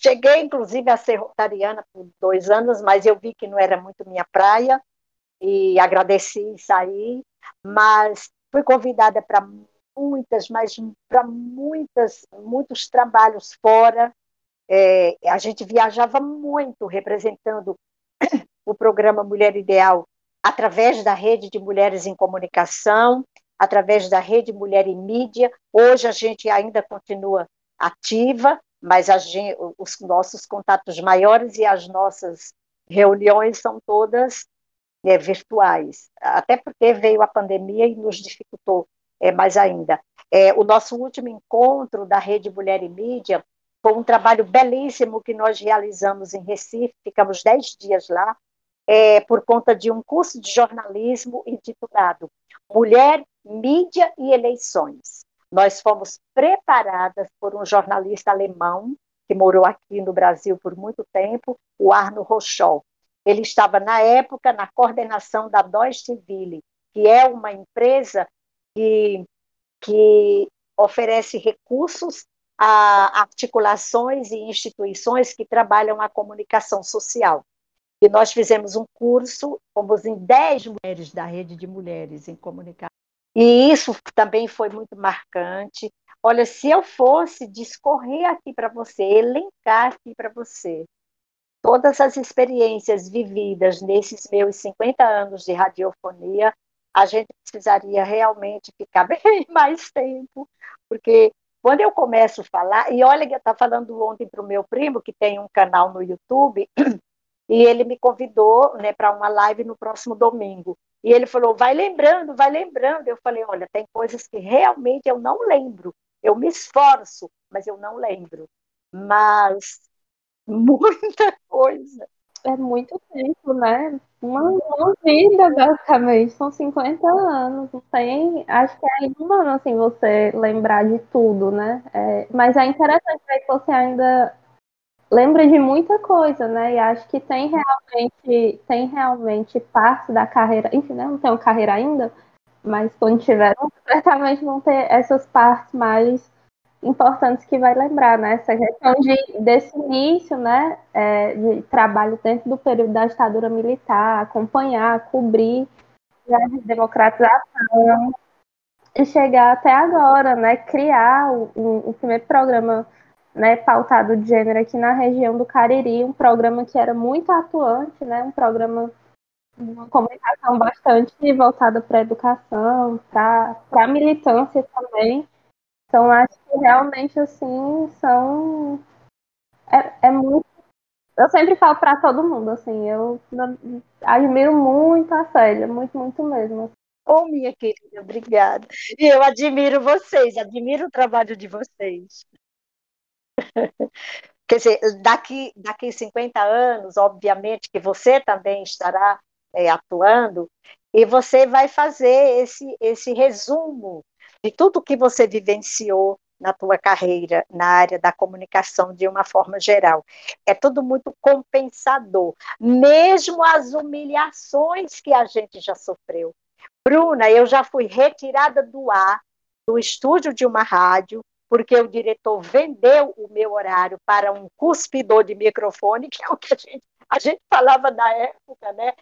Cheguei, inclusive, a ser rotariana por dois anos, mas eu vi que não era muito minha praia e agradeci e saí. Mas fui convidada para muitas, mas para muitas, muitos trabalhos fora. É, a gente viajava muito representando o programa Mulher Ideal através da rede de mulheres em comunicação, através da rede Mulher em Mídia. Hoje a gente ainda continua ativa, mas gente, os nossos contatos maiores e as nossas reuniões são todas é, virtuais, até porque veio a pandemia e nos dificultou é, mais ainda. É, o nosso último encontro da Rede Mulher e Mídia foi um trabalho belíssimo que nós realizamos em Recife, ficamos dez dias lá, é, por conta de um curso de jornalismo intitulado Mulher, Mídia e Eleições. Nós fomos preparadas por um jornalista alemão que morou aqui no Brasil por muito tempo, o Arno Rochol. Ele estava, na época, na coordenação da Deutsche Welle, que é uma empresa que, que oferece recursos a articulações e instituições que trabalham a comunicação social. E nós fizemos um curso, fomos em 10 mulheres da rede de mulheres em comunicação. E isso também foi muito marcante. Olha, se eu fosse discorrer aqui para você, elencar aqui para você todas as experiências vividas nesses meus 50 anos de radiofonia, a gente precisaria realmente ficar bem mais tempo, porque quando eu começo a falar, e olha que eu estava falando ontem para o meu primo, que tem um canal no YouTube, e ele me convidou né, para uma live no próximo domingo. E ele falou: vai lembrando, vai lembrando. Eu falei: olha, tem coisas que realmente eu não lembro. Eu me esforço, mas eu não lembro. Mas muita coisa. É muito tempo, né? Uma, uma vida, basicamente. São 50 anos. Não tem. Acho que é inumano assim, você lembrar de tudo, né? É, mas é interessante ver que você ainda lembra de muita coisa, né? E acho que tem realmente, tem realmente parte da carreira, enfim, né? não tenho carreira ainda, Mas quando tiver, certamente vão ter essas partes mais importantes que vai lembrar, né? Essa questão de, desse início, né? É, de trabalho dentro do período da ditadura militar, acompanhar, cobrir a democratização e chegar até agora, né? Criar o, o, o primeiro programa né, pautado de gênero aqui na região do Cariri, um programa que era muito atuante, né? Um programa uma comunicação bastante voltada para a educação, para a militância também. Então, acho que realmente, assim, são. É, é muito. Eu sempre falo para todo mundo, assim, eu admiro muito a Célia, muito, muito mesmo. Ô, oh, minha querida, obrigada. E eu admiro vocês, admiro o trabalho de vocês. Quer dizer, daqui, daqui 50 anos, obviamente que você também estará é, atuando, e você vai fazer esse, esse resumo de tudo que você vivenciou na tua carreira na área da comunicação de uma forma geral. É tudo muito compensador, mesmo as humilhações que a gente já sofreu. Bruna, eu já fui retirada do ar do estúdio de uma rádio porque o diretor vendeu o meu horário para um cuspidor de microfone, que é o que a gente, a gente falava na época, né?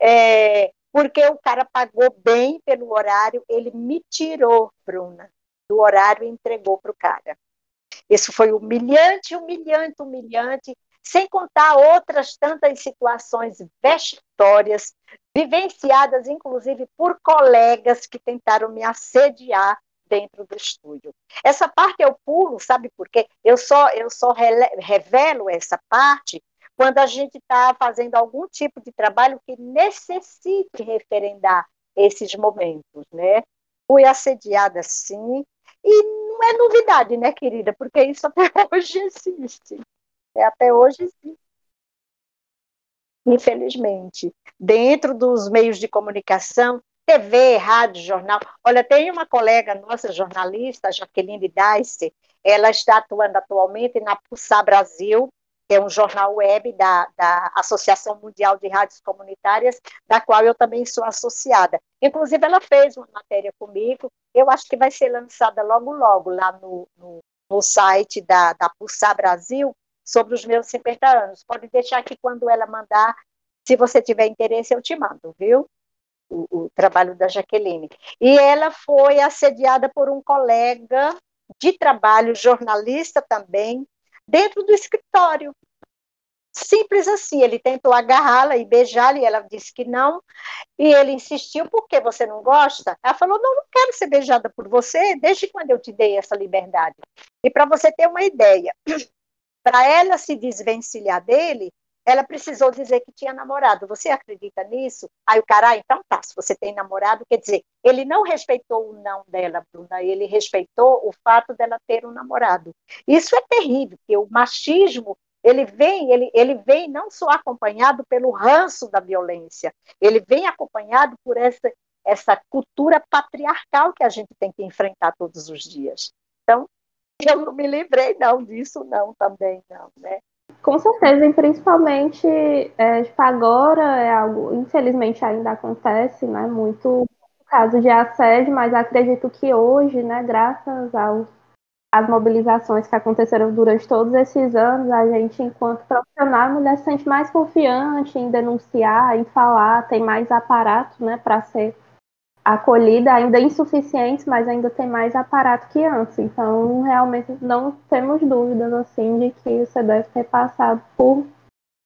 É, porque o cara pagou bem pelo horário, ele me tirou, Bruna, do horário e entregou para o cara. Isso foi humilhante, humilhante, humilhante, sem contar outras tantas situações vexatórias, vivenciadas inclusive por colegas que tentaram me assediar dentro do estúdio. Essa parte eu pulo, sabe por quê? Eu só, eu só revelo essa parte quando a gente está fazendo algum tipo de trabalho que necessite referendar esses momentos, né? Fui assediada sim, e não é novidade, né, querida? Porque isso até hoje existe. É, até hoje existe. Infelizmente. Dentro dos meios de comunicação, TV, rádio, jornal. Olha, tem uma colega nossa, jornalista, Jaqueline Dice, ela está atuando atualmente na Pulsar Brasil, que é um jornal web da, da Associação Mundial de Rádios Comunitárias, da qual eu também sou associada. Inclusive, ela fez uma matéria comigo, eu acho que vai ser lançada logo, logo, lá no, no, no site da, da Pulsar Brasil, sobre os meus 50 anos. Pode deixar que quando ela mandar, se você tiver interesse, eu te mando, viu? O, o trabalho da Jaqueline. E ela foi assediada por um colega de trabalho, jornalista também, dentro do escritório. Simples assim, ele tentou agarrá-la e beijá-la, e ela disse que não, e ele insistiu, por que você não gosta? Ela falou, não, não quero ser beijada por você, desde quando eu te dei essa liberdade. E para você ter uma ideia, para ela se desvencilhar dele, ela precisou dizer que tinha namorado. Você acredita nisso? Aí o cara, ah, então tá, se você tem namorado, quer dizer, ele não respeitou o não dela, Bruna, ele respeitou o fato dela ter um namorado. Isso é terrível, porque o machismo, ele vem, ele, ele vem não só acompanhado pelo ranço da violência, ele vem acompanhado por essa, essa cultura patriarcal que a gente tem que enfrentar todos os dias. Então, eu não me livrei não disso não também não, né? Com certeza, e principalmente é, tipo, agora é algo, infelizmente ainda acontece, né? Muito caso de assédio, mas acredito que hoje, né, graças aos as mobilizações que aconteceram durante todos esses anos, a gente, enquanto profissional, a mulher se sente mais confiante em denunciar, em falar, tem mais aparato né, para ser acolhida, ainda insuficientes, mas ainda tem mais aparato que antes. Então, realmente não temos dúvidas assim de que você deve ter passado por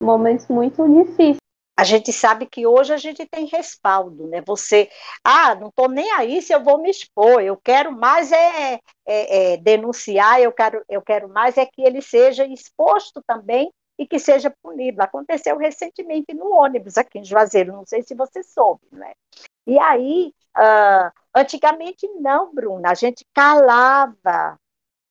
momentos muito difíceis. A gente sabe que hoje a gente tem respaldo, né? Você, ah, não estou nem aí se eu vou me expor, eu quero mais é, é, é, denunciar, eu quero, eu quero mais é que ele seja exposto também e que seja punido. Aconteceu recentemente no ônibus aqui em Juazeiro, não sei se você soube, né? E aí, uh, antigamente não, Bruna, a gente calava.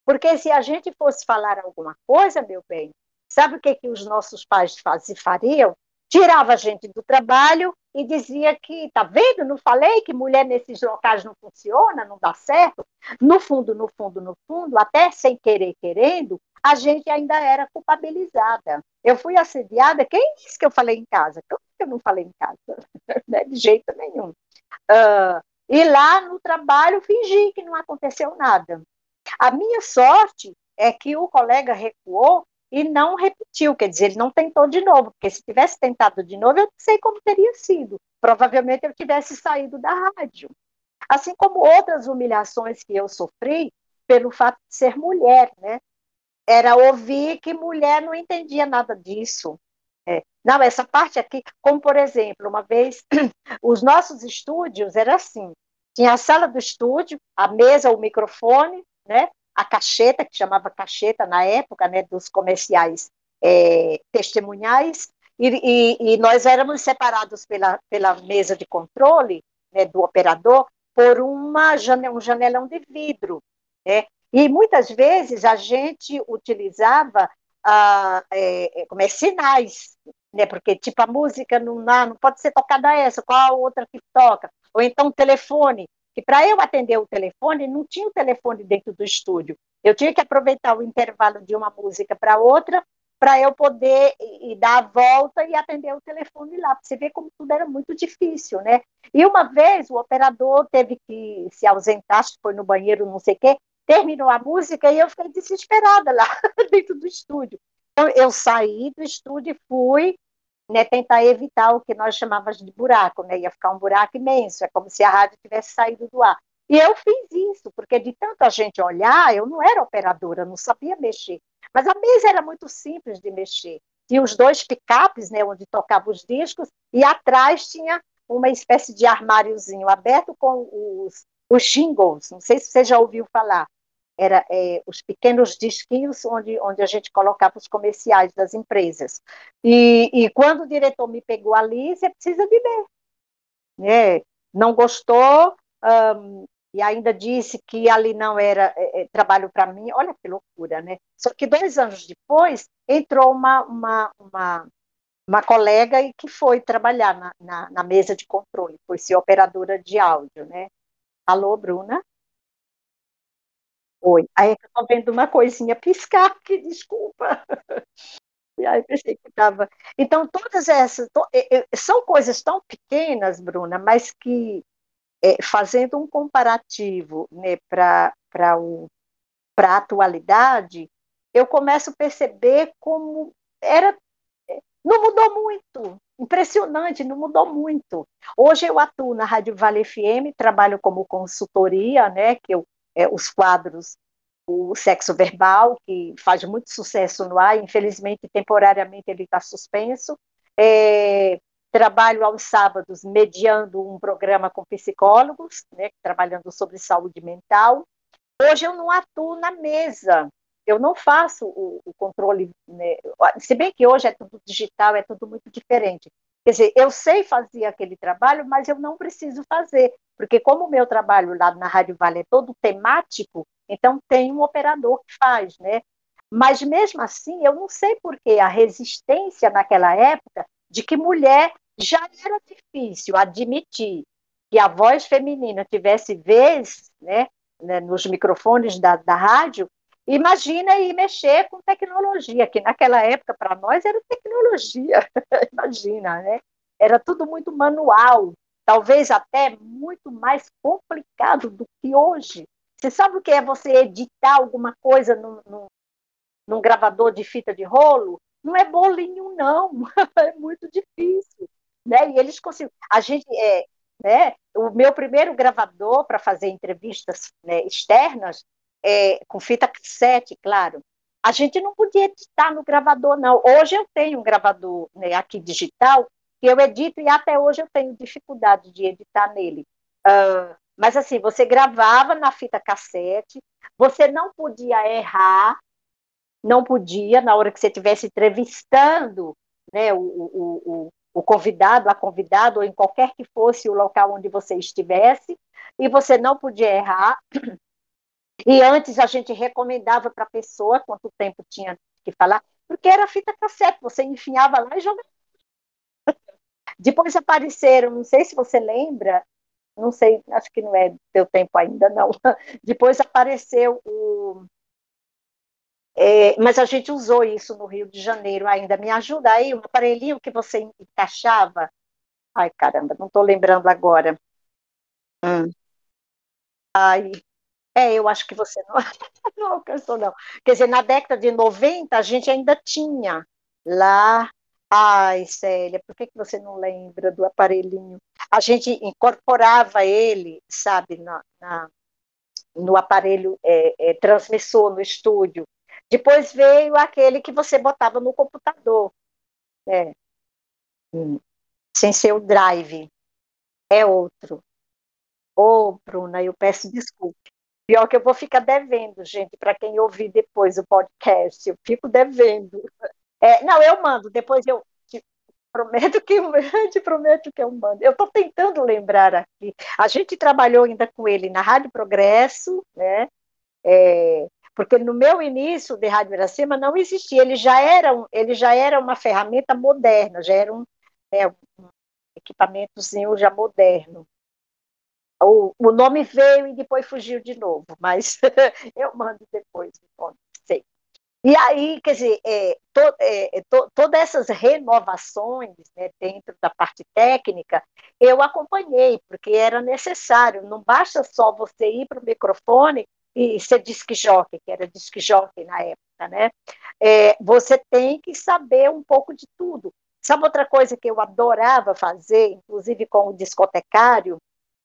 Porque se a gente fosse falar alguma coisa, meu bem, sabe o que, que os nossos pais faziam, fariam? Tirava a gente do trabalho e dizia que, tá vendo, não falei que mulher nesses locais não funciona, não dá certo. No fundo, no fundo, no fundo, até sem querer querendo, a gente ainda era culpabilizada. Eu fui assediada, quem disse que eu falei em casa? Como que eu não falei em casa? Né? De jeito nenhum. Uh, e lá no trabalho fingir que não aconteceu nada. A minha sorte é que o colega recuou e não repetiu, quer dizer, ele não tentou de novo, porque se tivesse tentado de novo, eu não sei como teria sido. Provavelmente eu tivesse saído da rádio. Assim como outras humilhações que eu sofri pelo fato de ser mulher, né? Era ouvir que mulher não entendia nada disso. É. Não, essa parte aqui, como por exemplo, uma vez, os nossos estúdios era assim: tinha a sala do estúdio, a mesa, o microfone, né? a cacheta, que chamava cacheta na época, né, dos comerciais é, testemunhais, e, e, e, nós éramos separados pela, pela mesa de controle né, do operador por uma um janelão de vidro. Né? E muitas vezes a gente utilizava ah, é, como é, sinais, né? porque tipo a música não, não pode ser tocada essa, qual a outra que toca? Ou então telefone, que para eu atender o telefone, não tinha o telefone dentro do estúdio. Eu tinha que aproveitar o intervalo de uma música para outra, para eu poder e, dar a volta e atender o telefone lá. Você vê como tudo era muito difícil, né? E uma vez o operador teve que se ausentar, foi no banheiro, não sei o quê, terminou a música e eu fiquei desesperada lá dentro do estúdio. Então, eu saí do estúdio e fui né, tentar evitar o que nós chamávamos de buraco, né, ia ficar um buraco imenso, é como se a rádio tivesse saído do ar. E eu fiz isso, porque de tanta gente olhar, eu não era operadora, não sabia mexer. Mas a mesa era muito simples de mexer. Tinha os dois picapes, né, onde tocava os discos, e atrás tinha uma espécie de armáriozinho aberto com os, os jingles, não sei se você já ouviu falar era é, os pequenos disquinhos onde, onde a gente colocava os comerciais das empresas. E, e quando o diretor me pegou ali, você precisa de ver. Né? Não gostou, um, e ainda disse que ali não era é, é trabalho para mim. Olha que loucura, né? Só que dois anos depois, entrou uma, uma, uma, uma colega e que foi trabalhar na, na, na mesa de controle, foi ser operadora de áudio, né? Alô, Bruna? Oi. Aí eu estou vendo uma coisinha piscar, que desculpa. E aí pensei que estava. Então, todas essas são coisas tão pequenas, Bruna, mas que, é, fazendo um comparativo né, para a atualidade, eu começo a perceber como era. Não mudou muito, impressionante, não mudou muito. Hoje eu atuo na Rádio Vale FM, trabalho como consultoria, né, que eu é, os quadros o sexo verbal, que faz muito sucesso no ar, infelizmente, temporariamente ele está suspenso. É, trabalho aos sábados mediando um programa com psicólogos, né, trabalhando sobre saúde mental. Hoje eu não atuo na mesa, eu não faço o, o controle, né, se bem que hoje é tudo digital, é tudo muito diferente. Quer dizer, eu sei fazer aquele trabalho, mas eu não preciso fazer, porque como o meu trabalho lá na Rádio Vale é todo temático, então tem um operador que faz, né? Mas mesmo assim, eu não sei por que a resistência naquela época de que mulher já era difícil admitir que a voz feminina tivesse vez né, né nos microfones da, da rádio, Imagina ir mexer com tecnologia, que naquela época para nós era tecnologia, imagina, né? Era tudo muito manual, talvez até muito mais complicado do que hoje. Você sabe o que é você editar alguma coisa num, num, num gravador de fita de rolo? Não é bolinho, não, é muito difícil. Né? E eles conseguem. A gente, é, né? O meu primeiro gravador para fazer entrevistas né, externas é, com fita cassete, claro. A gente não podia editar no gravador, não. Hoje eu tenho um gravador né, aqui digital que eu edito e até hoje eu tenho dificuldade de editar nele. Uh, mas assim, você gravava na fita cassete, você não podia errar, não podia, na hora que você estivesse entrevistando né, o, o, o, o convidado, a convidada, ou em qualquer que fosse o local onde você estivesse, e você não podia errar. E antes a gente recomendava para a pessoa quanto tempo tinha que falar, porque era fita cassete, você enfiava lá e jogava. Depois apareceram, não sei se você lembra, não sei, acho que não é teu tempo ainda, não. Depois apareceu o. É, mas a gente usou isso no Rio de Janeiro ainda. Me ajuda aí, um aparelhinho que você encaixava. Ai, caramba, não estou lembrando agora. Hum. Ai, é, eu acho que você não, não alcançou, não. Quer dizer, na década de 90, a gente ainda tinha lá. Ai, Célia, por que, que você não lembra do aparelhinho? A gente incorporava ele, sabe, na, na no aparelho é, é, transmissor, no estúdio. Depois veio aquele que você botava no computador, né? Hum. sem ser o drive. É outro. Ô, oh, Bruna, eu peço desculpa. Pior que eu vou ficar devendo, gente, para quem ouvir depois o podcast. Eu fico devendo. É, não, eu mando, depois eu te prometo que te prometo que eu mando. Eu estou tentando lembrar aqui. A gente trabalhou ainda com ele na Rádio Progresso, né? É, porque no meu início de Rádio Iracema não existia, ele já era, ele já era uma ferramenta moderna, já era um, né, um equipamentozinho já moderno. O, o nome veio e depois fugiu de novo, mas eu mando depois sei. E aí, quer dizer, é, to, é, to, todas essas renovações né, dentro da parte técnica, eu acompanhei, porque era necessário, não basta só você ir para o microfone e ser disque jockey, que era disque jockey na época, né? É, você tem que saber um pouco de tudo. Sabe outra coisa que eu adorava fazer, inclusive com o discotecário,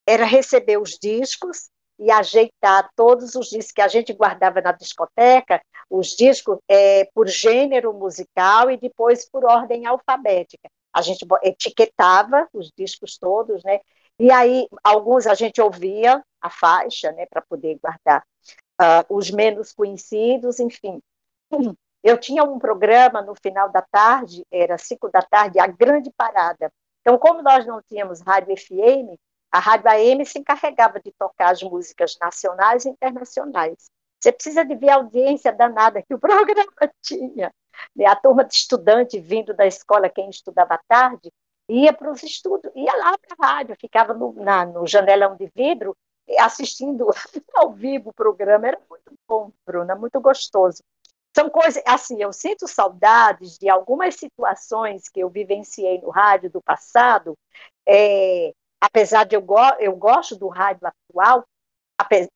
era receber os discos e ajeitar todos os discos que a gente guardava na discoteca, os discos é, por gênero musical e depois por ordem alfabética. A gente etiquetava os discos todos, né? E aí alguns a gente ouvia a faixa, né, para poder guardar uh, os menos conhecidos, enfim. Eu tinha um programa no final da tarde, era cinco da tarde, a grande parada. Então, como nós não tínhamos rádio FM, a rádio AM se encarregava de tocar as músicas nacionais e internacionais. Você precisa de ver a audiência danada que o programa tinha. Né? A turma de estudante vindo da escola, quem estudava à tarde, ia para os estudos, ia lá para a rádio, ficava no, na, no janelão de vidro assistindo ao vivo o programa. Era muito bom, Bruna, muito gostoso. São coisas, assim, eu sinto saudades de algumas situações que eu vivenciei no rádio do passado, é, apesar de eu, go eu gosto do rádio atual,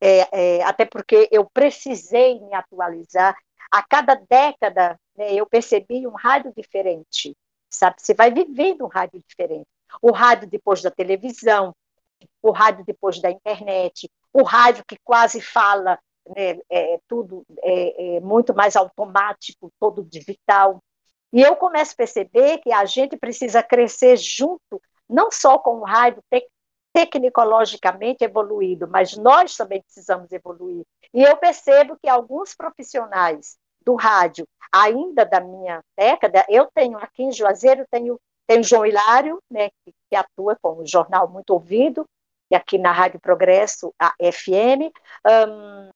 é, é, até porque eu precisei me atualizar. A cada década, né, eu percebi um rádio diferente, sabe? Você vai vivendo um rádio diferente. O rádio depois da televisão, o rádio depois da internet, o rádio que quase fala né, é, tudo é, é muito mais automático, todo digital. E eu começo a perceber que a gente precisa crescer junto, não só com o rádio tec tecnologicamente evoluído, mas nós também precisamos evoluir. E eu percebo que alguns profissionais do rádio, ainda da minha década, eu tenho aqui em Juazeiro, tenho, tenho João Hilário, né, que, que atua com um jornal muito ouvido, e aqui na Rádio Progresso, a FM. Um,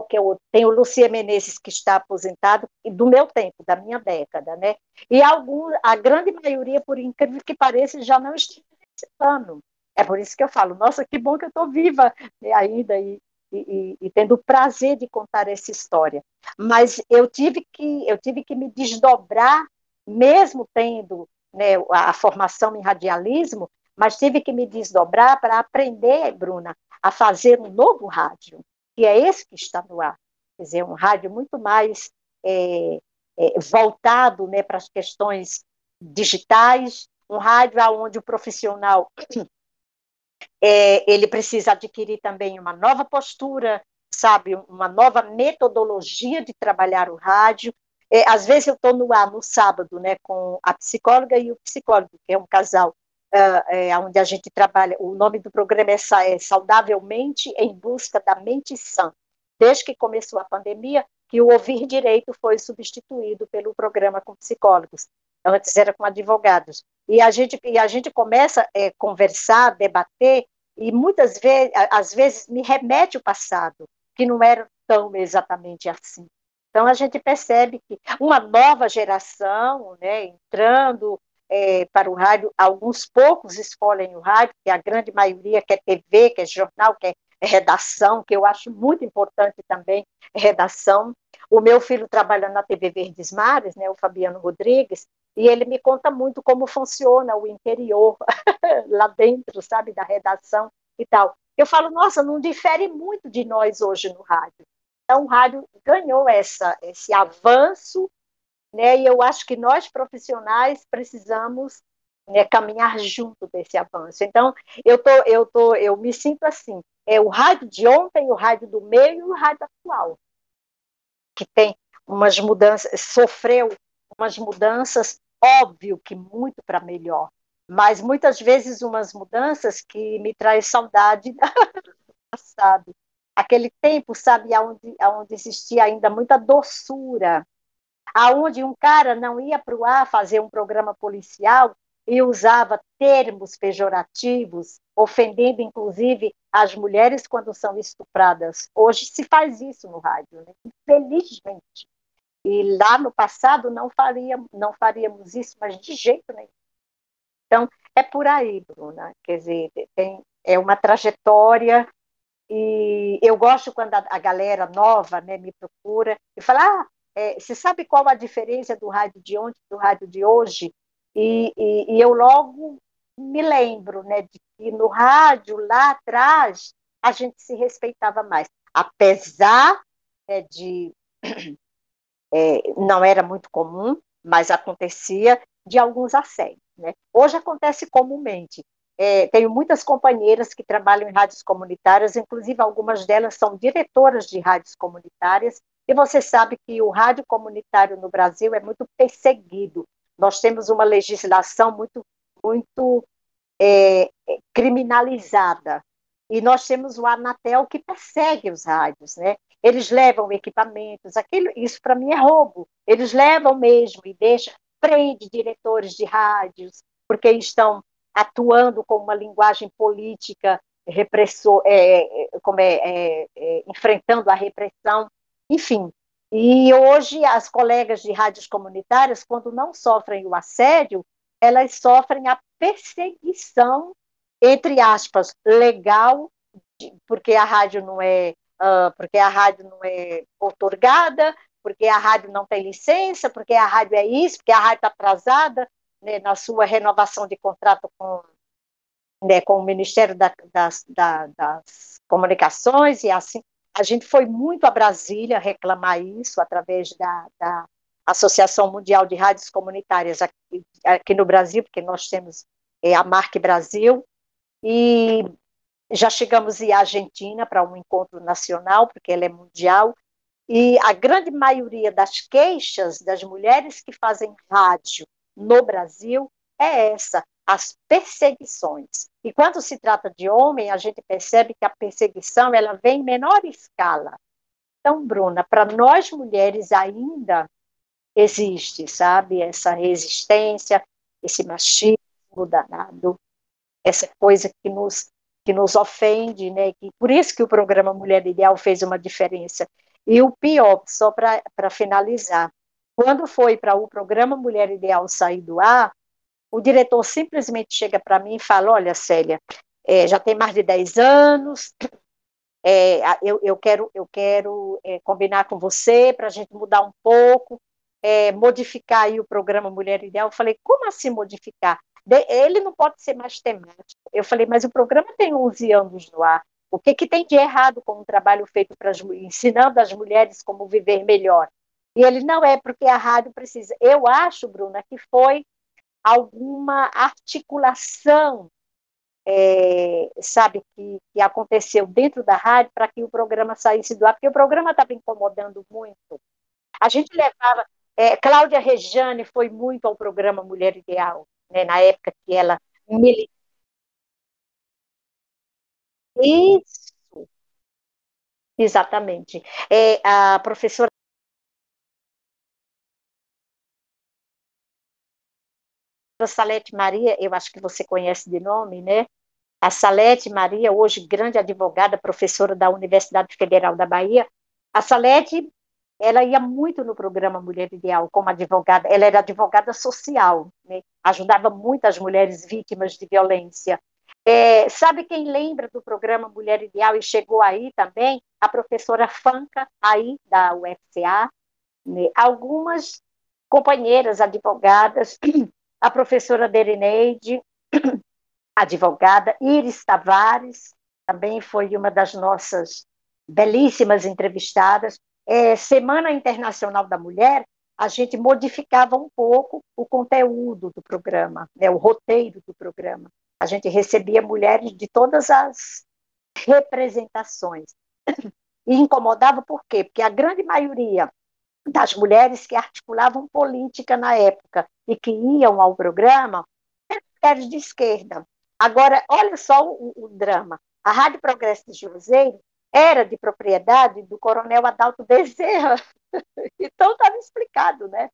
que eu, tem o Lucia Menezes, que está aposentado, do meu tempo, da minha década, né? E algum, a grande maioria, por incrível que pareça, já não está participando. É por isso que eu falo, nossa, que bom que eu estou viva né, ainda e, e, e, tendo o prazer de contar essa história. Mas eu tive que, eu tive que me desdobrar, mesmo tendo né, a formação em radialismo, mas tive que me desdobrar para aprender, Bruna, a fazer um novo rádio, que é esse que está no ar. Quer dizer, um rádio muito mais é, é, voltado né, para as questões digitais, um rádio onde o profissional é, ele precisa adquirir também uma nova postura, sabe, uma nova metodologia de trabalhar o rádio. É, às vezes eu estou no ar no sábado, né, com a psicóloga e o psicólogo, que é um casal é, onde a gente trabalha, o nome do programa é, é Saudavelmente em Busca da Mente Sã. Desde que começou a pandemia, que o Ouvir Direito foi substituído pelo programa com psicólogos. Antes era com advogados. E a gente, e a gente começa a é, conversar, debater, e muitas vezes, às vezes, me remete o passado, que não era tão exatamente assim. Então, a gente percebe que uma nova geração né, entrando, é, para o rádio, alguns poucos escolhem o rádio, que a grande maioria quer TV, quer jornal, quer redação, que eu acho muito importante também, redação. O meu filho trabalha na TV Verdes Mares, né, o Fabiano Rodrigues, e ele me conta muito como funciona o interior lá dentro, sabe, da redação. e tal. Eu falo, nossa, não difere muito de nós hoje no rádio. Então, o rádio ganhou essa, esse avanço, né? E eu acho que nós profissionais precisamos né, caminhar junto desse avanço. Então, eu tô, eu tô, eu me sinto assim. É o rádio de ontem, o rádio do meio e o rádio atual, que tem umas mudanças, sofreu umas mudanças, óbvio que muito para melhor, mas muitas vezes umas mudanças que me traz saudade do passado. Aquele tempo, sabe, onde, onde existia ainda muita doçura, aonde um cara não ia para o ar fazer um programa policial e usava termos pejorativos, ofendendo inclusive as mulheres quando são estupradas. Hoje se faz isso no rádio, né? infelizmente. E lá no passado não faríamos, não faríamos isso, mas de jeito nenhum. Então, é por aí, Bruna. Quer dizer, tem, é uma trajetória e eu gosto quando a, a galera nova né, me procura e fala, ah, é, você sabe qual a diferença do rádio de ontem do rádio de hoje? E, e, e, eu logo me lembro né, de que no rádio, lá atrás, a gente se respeitava mais. Apesar né, de. É, não era muito comum, mas acontecia de alguns assédios. Né? Hoje acontece comumente. É, tenho muitas companheiras que trabalham em rádios comunitárias, inclusive algumas delas são diretoras de rádios comunitárias, e você sabe que o rádio comunitário no Brasil é muito perseguido. Nós temos uma legislação muito, muito é, é criminalizada. E nós temos o Anatel que persegue os rádios, né? Eles levam equipamentos, aquilo, isso para mim é roubo. Eles levam mesmo e deixam, prende diretores de rádios, porque estão atuando com uma linguagem política repressor, é, é como é, é, é, enfrentando a repressão, enfim. E hoje as colegas de rádios comunitárias, quando não sofrem o assédio, elas sofrem a perseguição, entre aspas, legal, porque a rádio não é, uh, porque a rádio não é otorgada, porque a rádio não tem licença, porque a rádio é isso, porque a rádio está atrasada né, na sua renovação de contrato com, né, com o Ministério da, das, da, das Comunicações e assim. A gente foi muito a Brasília reclamar isso através da, da Associação Mundial de Rádios Comunitárias aqui, aqui no Brasil, porque nós temos é, a Marque Brasil, e já chegamos em Argentina para um encontro nacional, porque ela é mundial, e a grande maioria das queixas das mulheres que fazem rádio no Brasil é essa, as perseguições. E quando se trata de homem, a gente percebe que a perseguição ela vem em menor escala. Então, Bruna, para nós mulheres ainda existe, sabe, essa resistência, esse machismo danado, essa coisa que nos que nos ofende, né? Que, por isso que o programa Mulher Ideal fez uma diferença. E o pior, só para finalizar, quando foi para o programa Mulher Ideal sair do ar, o diretor simplesmente chega para mim e fala: Olha, Célia, é, já tem mais de 10 anos, é, eu, eu, quero, eu quero é, combinar com você para a gente mudar um pouco, é, modificar aí o programa Mulher Ideal. Eu falei: Como assim modificar? ele não pode ser mais temático. Eu falei: Mas o programa tem 11 anos no ar. O que, que tem de errado com o trabalho feito para ensinando as mulheres como viver melhor? E ele não é porque a rádio precisa. Eu acho, Bruna, que foi alguma articulação, é, sabe, que, que, aconteceu dentro da rádio para que o programa saísse do ar, porque o programa estava incomodando muito. A gente levava. É, Cláudia Rejane foi muito ao programa Mulher Ideal, né, na época que ela isso, exatamente. É, a professora Salete Maria, eu acho que você conhece de nome, né? A Salete Maria, hoje grande advogada, professora da Universidade Federal da Bahia. A Salete, ela ia muito no programa Mulher Ideal como advogada. Ela era advogada social, né? ajudava muitas mulheres vítimas de violência. É, sabe quem lembra do programa Mulher Ideal e chegou aí também? A professora Fanca, aí da UFCA, né? algumas companheiras advogadas, a professora Derineide, advogada, Iris Tavares, também foi uma das nossas belíssimas entrevistadas. É, Semana Internacional da Mulher, a gente modificava um pouco o conteúdo do programa, né, o roteiro do programa. A gente recebia mulheres de todas as representações. E incomodava por quê? Porque a grande maioria das mulheres que articulavam política na época e que iam ao programa eram de esquerda. Agora, olha só o, o drama. A Rádio Progresso de Juazeiro era de propriedade do coronel Adalto Bezerra. Então estava explicado, né?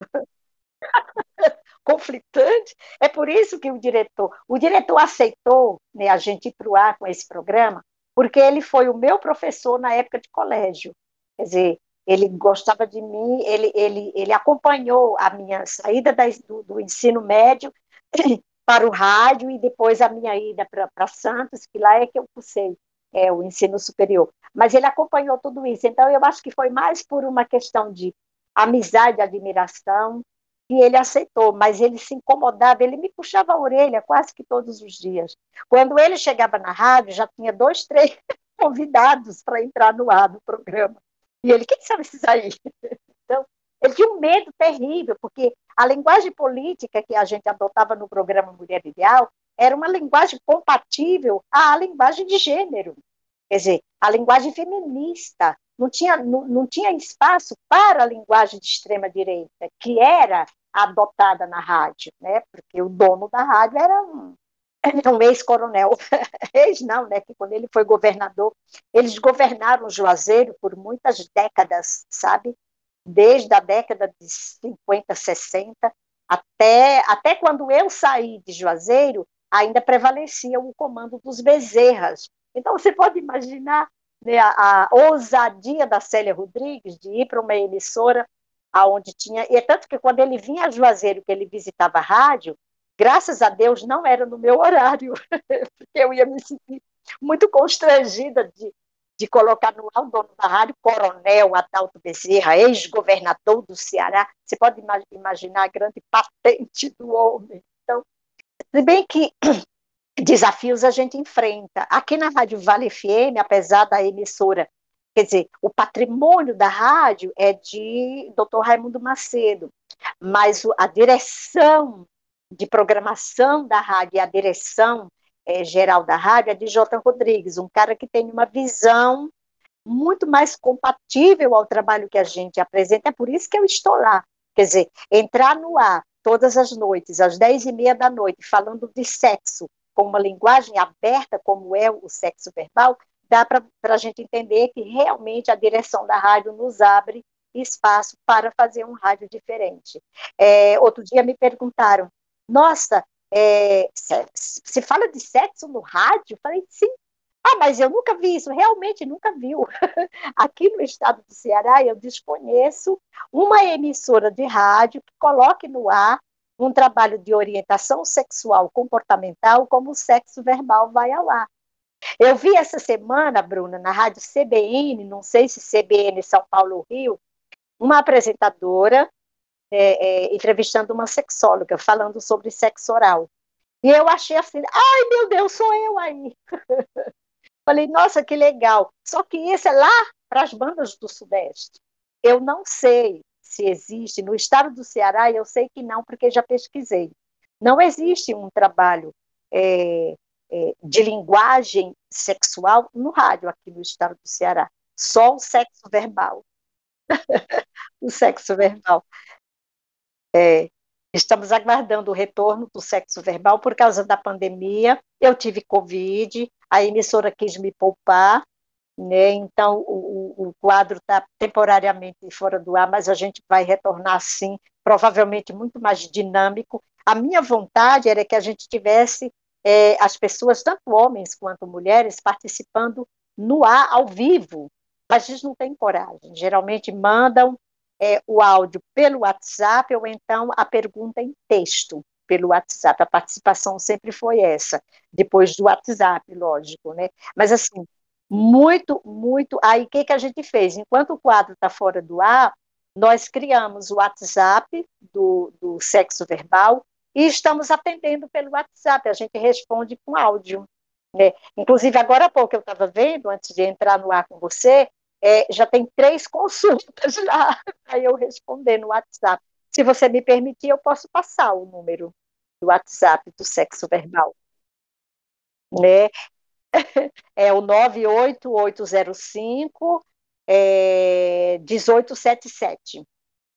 Conflitante. É por isso que o diretor, o diretor aceitou né, a gente ir para o ar com esse programa, porque ele foi o meu professor na época de colégio. Quer dizer, ele gostava de mim, ele, ele, ele acompanhou a minha saída da, do, do, ensino médio para o rádio e depois a minha ida para Santos, que lá é que eu cursei é, o ensino superior. Mas ele acompanhou tudo isso. Então, eu acho que foi mais por uma questão de amizade, admiração, que ele aceitou, mas ele se incomodava, ele me puxava a orelha quase que todos os dias. Quando ele chegava na rádio, já tinha dois, três convidados para entrar no ar do programa. E ele, quem são esses aí? Então, ele tinha um medo terrível, porque a linguagem política que a gente adotava no programa Mulher Ideal era uma linguagem compatível à linguagem de gênero. Quer dizer, a linguagem feminista. Não tinha, não, não tinha espaço para a linguagem de extrema-direita, que era adotada na rádio, né? porque o dono da rádio era um, um ex-coronel, ex não, né, que quando ele foi governador, eles governaram Juazeiro por muitas décadas, sabe? Desde a década de 50, 60, até, até quando eu saí de Juazeiro, ainda prevalecia o comando dos Bezerras. Então, você pode imaginar né, a, a, ousadia da Célia Rodrigues de ir para uma emissora aonde tinha... E é tanto que quando ele vinha a Juazeiro, que ele visitava a rádio, Graças a Deus não era no meu horário, porque eu ia me sentir muito constrangida de, de colocar no ar o dono da rádio, Coronel Adalto Bezerra, ex-governador do Ceará. Você pode imaginar a grande patente do homem. Então, se bem que desafios a gente enfrenta. Aqui na Rádio Vale FM, apesar da emissora, quer dizer, o patrimônio da rádio é de Dr. Raimundo Macedo, mas a direção de programação da rádio e a direção é, geral da rádio é de J. Rodrigues, um cara que tem uma visão muito mais compatível ao trabalho que a gente apresenta, é por isso que eu estou lá. Quer dizer, entrar no ar todas as noites, às dez e meia da noite, falando de sexo, com uma linguagem aberta, como é o sexo verbal, dá para a gente entender que realmente a direção da rádio nos abre espaço para fazer um rádio diferente. É, outro dia me perguntaram, nossa, é, se fala de sexo no rádio? Falei, sim. Ah, mas eu nunca vi isso, realmente nunca viu. Aqui no estado do Ceará, eu desconheço uma emissora de rádio que coloque no ar um trabalho de orientação sexual comportamental como o sexo verbal vai ao ar. Eu vi essa semana, Bruna, na rádio CBN, não sei se CBN São Paulo Rio, uma apresentadora é, é, entrevistando uma sexóloga, falando sobre sexo oral. E eu achei assim, ai meu Deus, sou eu aí. Falei, nossa, que legal. Só que esse é lá para as bandas do Sudeste. Eu não sei se existe. No estado do Ceará, eu sei que não, porque já pesquisei. Não existe um trabalho é, é, de linguagem sexual no rádio aqui no estado do Ceará. Só o sexo verbal. o sexo verbal. É, estamos aguardando o retorno do sexo verbal por causa da pandemia. Eu tive Covid, a emissora quis me poupar, né? então o, o quadro está temporariamente fora do ar, mas a gente vai retornar sim, provavelmente muito mais dinâmico. A minha vontade era que a gente tivesse é, as pessoas, tanto homens quanto mulheres, participando no ar, ao vivo, mas eles não têm coragem. Geralmente mandam é, o áudio pelo WhatsApp ou então a pergunta em texto pelo WhatsApp. A participação sempre foi essa, depois do WhatsApp, lógico, né? Mas assim, muito, muito. Aí o que, que a gente fez? Enquanto o quadro está fora do ar, nós criamos o WhatsApp do, do sexo verbal e estamos atendendo pelo WhatsApp. A gente responde com áudio. Né? Inclusive, agora há pouco eu estava vendo, antes de entrar no ar com você, é, já tem três consultas lá para eu responder no WhatsApp. Se você me permitir, eu posso passar o número do WhatsApp do sexo verbal. Né? É o 98805 é, 1877.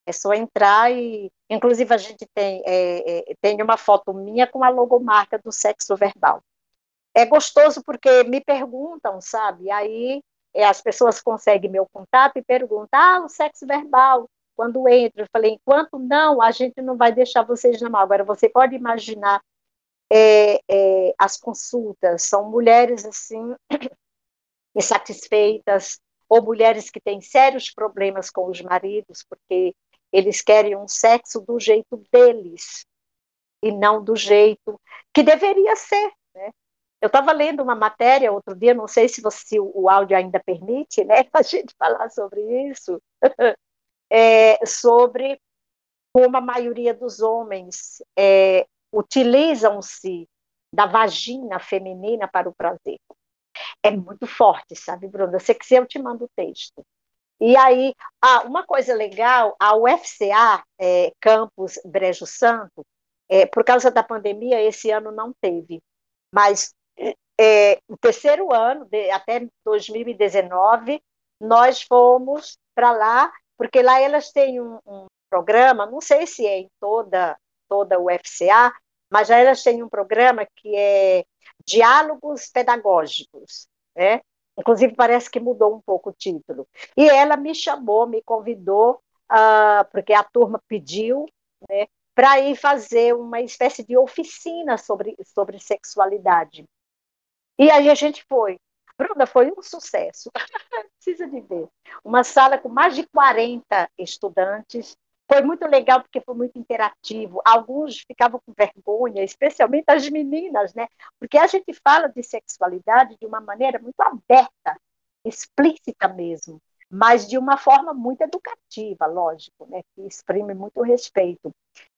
É só entrar e. Inclusive, a gente tem, é, é, tem uma foto minha com a logomarca do sexo verbal. É gostoso porque me perguntam, sabe? Aí as pessoas conseguem meu contato e perguntam: ah, o sexo verbal, quando entra. Eu falei: enquanto não, a gente não vai deixar vocês na mão. Agora, você pode imaginar é, é, as consultas, são mulheres assim, insatisfeitas, ou mulheres que têm sérios problemas com os maridos, porque eles querem um sexo do jeito deles, e não do jeito que deveria ser. Né? Eu estava lendo uma matéria outro dia, não sei se, você, se o áudio ainda permite né, a gente falar sobre isso, é, sobre como a maioria dos homens é, utilizam-se da vagina feminina para o prazer. É muito forte, sabe, Bruna? Se quiser, eu te mando o texto. E aí, ah, uma coisa legal, a UFCA, é, Campus Brejo Santo, é, por causa da pandemia, esse ano não teve, mas é, o terceiro ano, de, até 2019, nós fomos para lá, porque lá elas têm um, um, programa, não sei se é em toda, toda a UFCA, mas lá elas têm um programa que é Diálogos Pedagógicos, né? Inclusive, parece que mudou um pouco o título. E ela me chamou, me convidou, uh, porque a turma pediu, né, para ir fazer uma espécie de oficina sobre, sobre sexualidade. E aí a gente foi. Bruna, foi um sucesso. Precisa de ver. Uma sala com mais de 40 estudantes. Foi muito legal porque foi muito interativo. Alguns ficavam com vergonha, especialmente as meninas, né? Porque a gente fala de sexualidade de uma maneira muito aberta, explícita mesmo, mas de uma forma muito educativa, lógico, né? Que exprime muito respeito.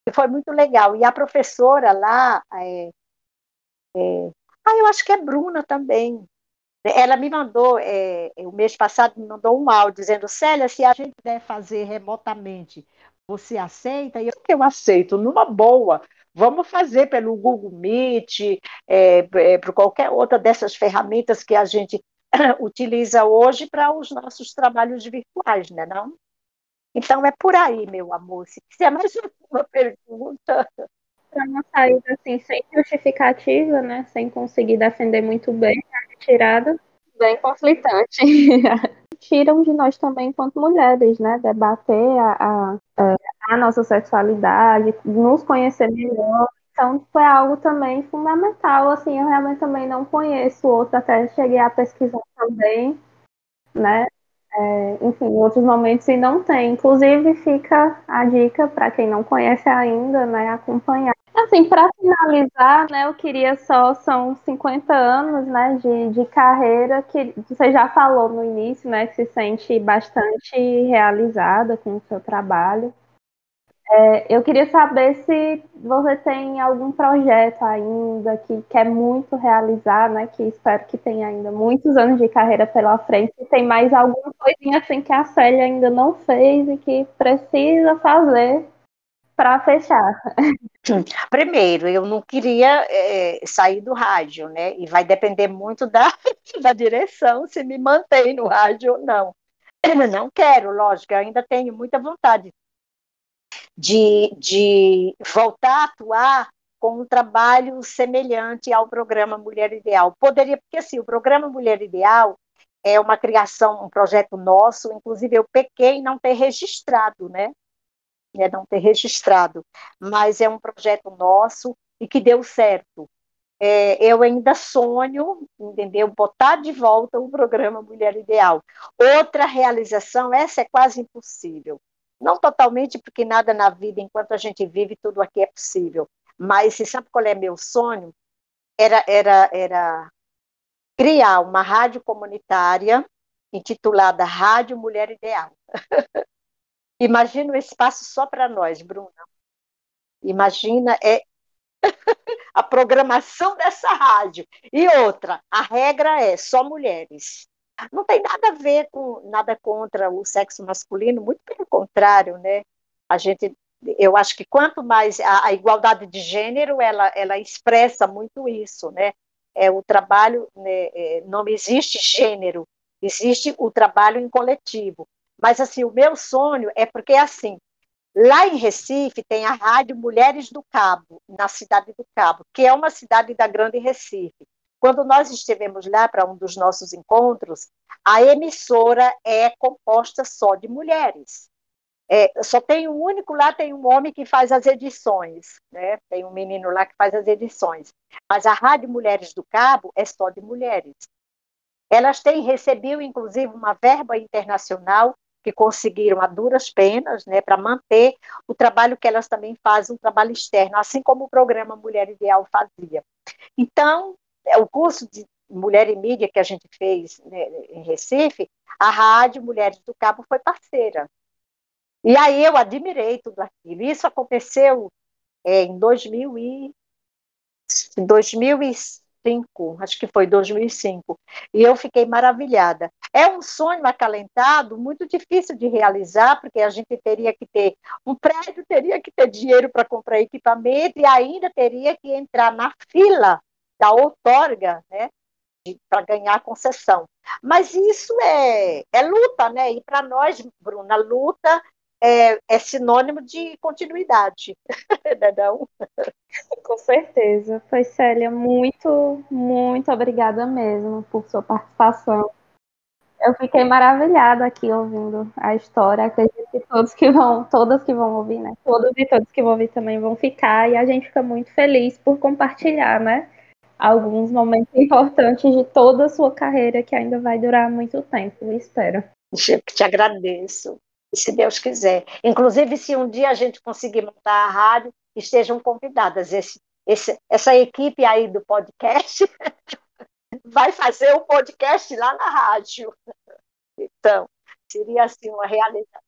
E foi muito legal. E a professora lá, é, é, ah, eu acho que é Bruna também. Ela me mandou, é, o mês passado, me mandou um áudio dizendo: Célia, se a gente puder fazer remotamente, você aceita? E eu, eu aceito, numa boa. Vamos fazer pelo Google Meet, é, é, por qualquer outra dessas ferramentas que a gente utiliza hoje para os nossos trabalhos virtuais, né? Não? Então é por aí, meu amor. Se quiser mais uma pergunta para uma saída assim, sem justificativa, né? Sem conseguir defender muito bem a retirada, bem conflitante. Tiram de nós também, enquanto mulheres, né? Debater a, a, a nossa sexualidade, nos conhecer melhor. Então, foi algo também fundamental. Assim, eu realmente também não conheço outro, até cheguei a pesquisar também, né? É, enfim, em outros momentos e não tem. Inclusive, fica a dica para quem não conhece ainda, né, acompanhar. Assim, para finalizar, né, eu queria só, são 50 anos, né, de, de carreira, que você já falou no início, né, que se sente bastante realizada com o seu trabalho. É, eu queria saber se você tem algum projeto ainda que quer muito realizar, né? Que espero que tenha ainda muitos anos de carreira pela frente. Se tem mais alguma coisinha assim que a Célia ainda não fez e que precisa fazer para fechar. Primeiro, eu não queria é, sair do rádio, né? E vai depender muito da, da direção se me mantém no rádio ou não. não quero, lógico, eu ainda tenho muita vontade de, de voltar a atuar com um trabalho semelhante ao programa Mulher Ideal. Poderia, porque assim, o programa Mulher Ideal é uma criação, um projeto nosso, inclusive eu pequei em não ter registrado, né? É não ter registrado, mas é um projeto nosso e que deu certo. É, eu ainda sonho, entendeu? Botar de volta o programa Mulher Ideal. Outra realização, essa é quase impossível, não totalmente, porque nada na vida, enquanto a gente vive, tudo aqui é possível. Mas você sabe qual é meu sonho? Era, era, era criar uma rádio comunitária intitulada Rádio Mulher Ideal. Imagina um espaço só para nós, Bruna. Imagina, é, a programação dessa rádio. E outra, a regra é só mulheres. Não tem nada a ver com nada contra o sexo masculino, muito pelo contrário, né? A gente, eu acho que quanto mais a, a igualdade de gênero, ela, ela expressa muito isso, né? É o trabalho, né, é, não existe gênero, existe o trabalho em coletivo. Mas assim, o meu sonho é porque assim, Lá em Recife tem a Rádio Mulheres do Cabo, na cidade do Cabo, que é uma cidade da Grande Recife. Quando nós estivemos lá para um dos nossos encontros, a emissora é composta só de mulheres. É, só tem um único lá, tem um homem que faz as edições, né? Tem um menino lá que faz as edições. Mas a Rádio Mulheres do Cabo é só de mulheres. Elas têm recebido, inclusive, uma verba internacional que conseguiram a duras penas, né, para manter o trabalho que elas também fazem, um trabalho externo, assim como o programa Mulher Ideal fazia. Então, o curso de Mulher e Mídia que a gente fez né, em Recife, a Rádio Mulheres do Cabo foi parceira. E aí eu admirei tudo aquilo. Isso aconteceu é, em 2000 e, 2000 e 2005, acho que foi 2005, e eu fiquei maravilhada. É um sonho acalentado, muito difícil de realizar, porque a gente teria que ter um prédio, teria que ter dinheiro para comprar equipamento e ainda teria que entrar na fila da outorga, né, para ganhar a concessão. Mas isso é, é luta, né? E para nós, Bruna, luta é, é sinônimo de continuidade, não, é Com certeza. Foi Célia, muito, muito obrigada mesmo por sua participação. Eu fiquei maravilhada aqui ouvindo a história. Acredito que todos que vão, todas que vão ouvir, né? Todos e todos que vão ouvir também vão ficar. E a gente fica muito feliz por compartilhar, né? Alguns momentos importantes de toda a sua carreira que ainda vai durar muito tempo, espero. Eu te agradeço se Deus quiser. Inclusive, se um dia a gente conseguir montar a rádio, estejam convidadas. Esse, esse, essa equipe aí do podcast vai fazer o um podcast lá na rádio. Então, seria assim uma realização.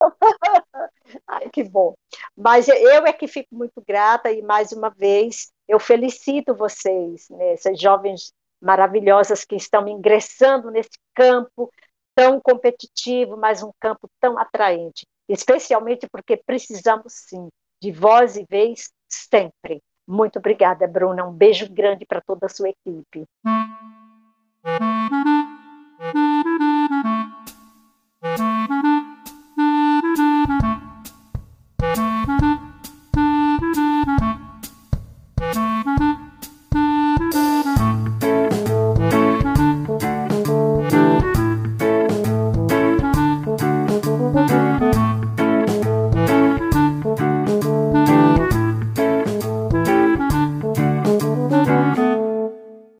Ai, que bom. Mas eu é que fico muito grata e, mais uma vez, eu felicito vocês, né, essas jovens maravilhosas que estão ingressando nesse campo tão competitivo, mas um campo tão atraente, especialmente porque precisamos sim de voz e vez sempre. Muito obrigada, Bruna. Um beijo grande para toda a sua equipe.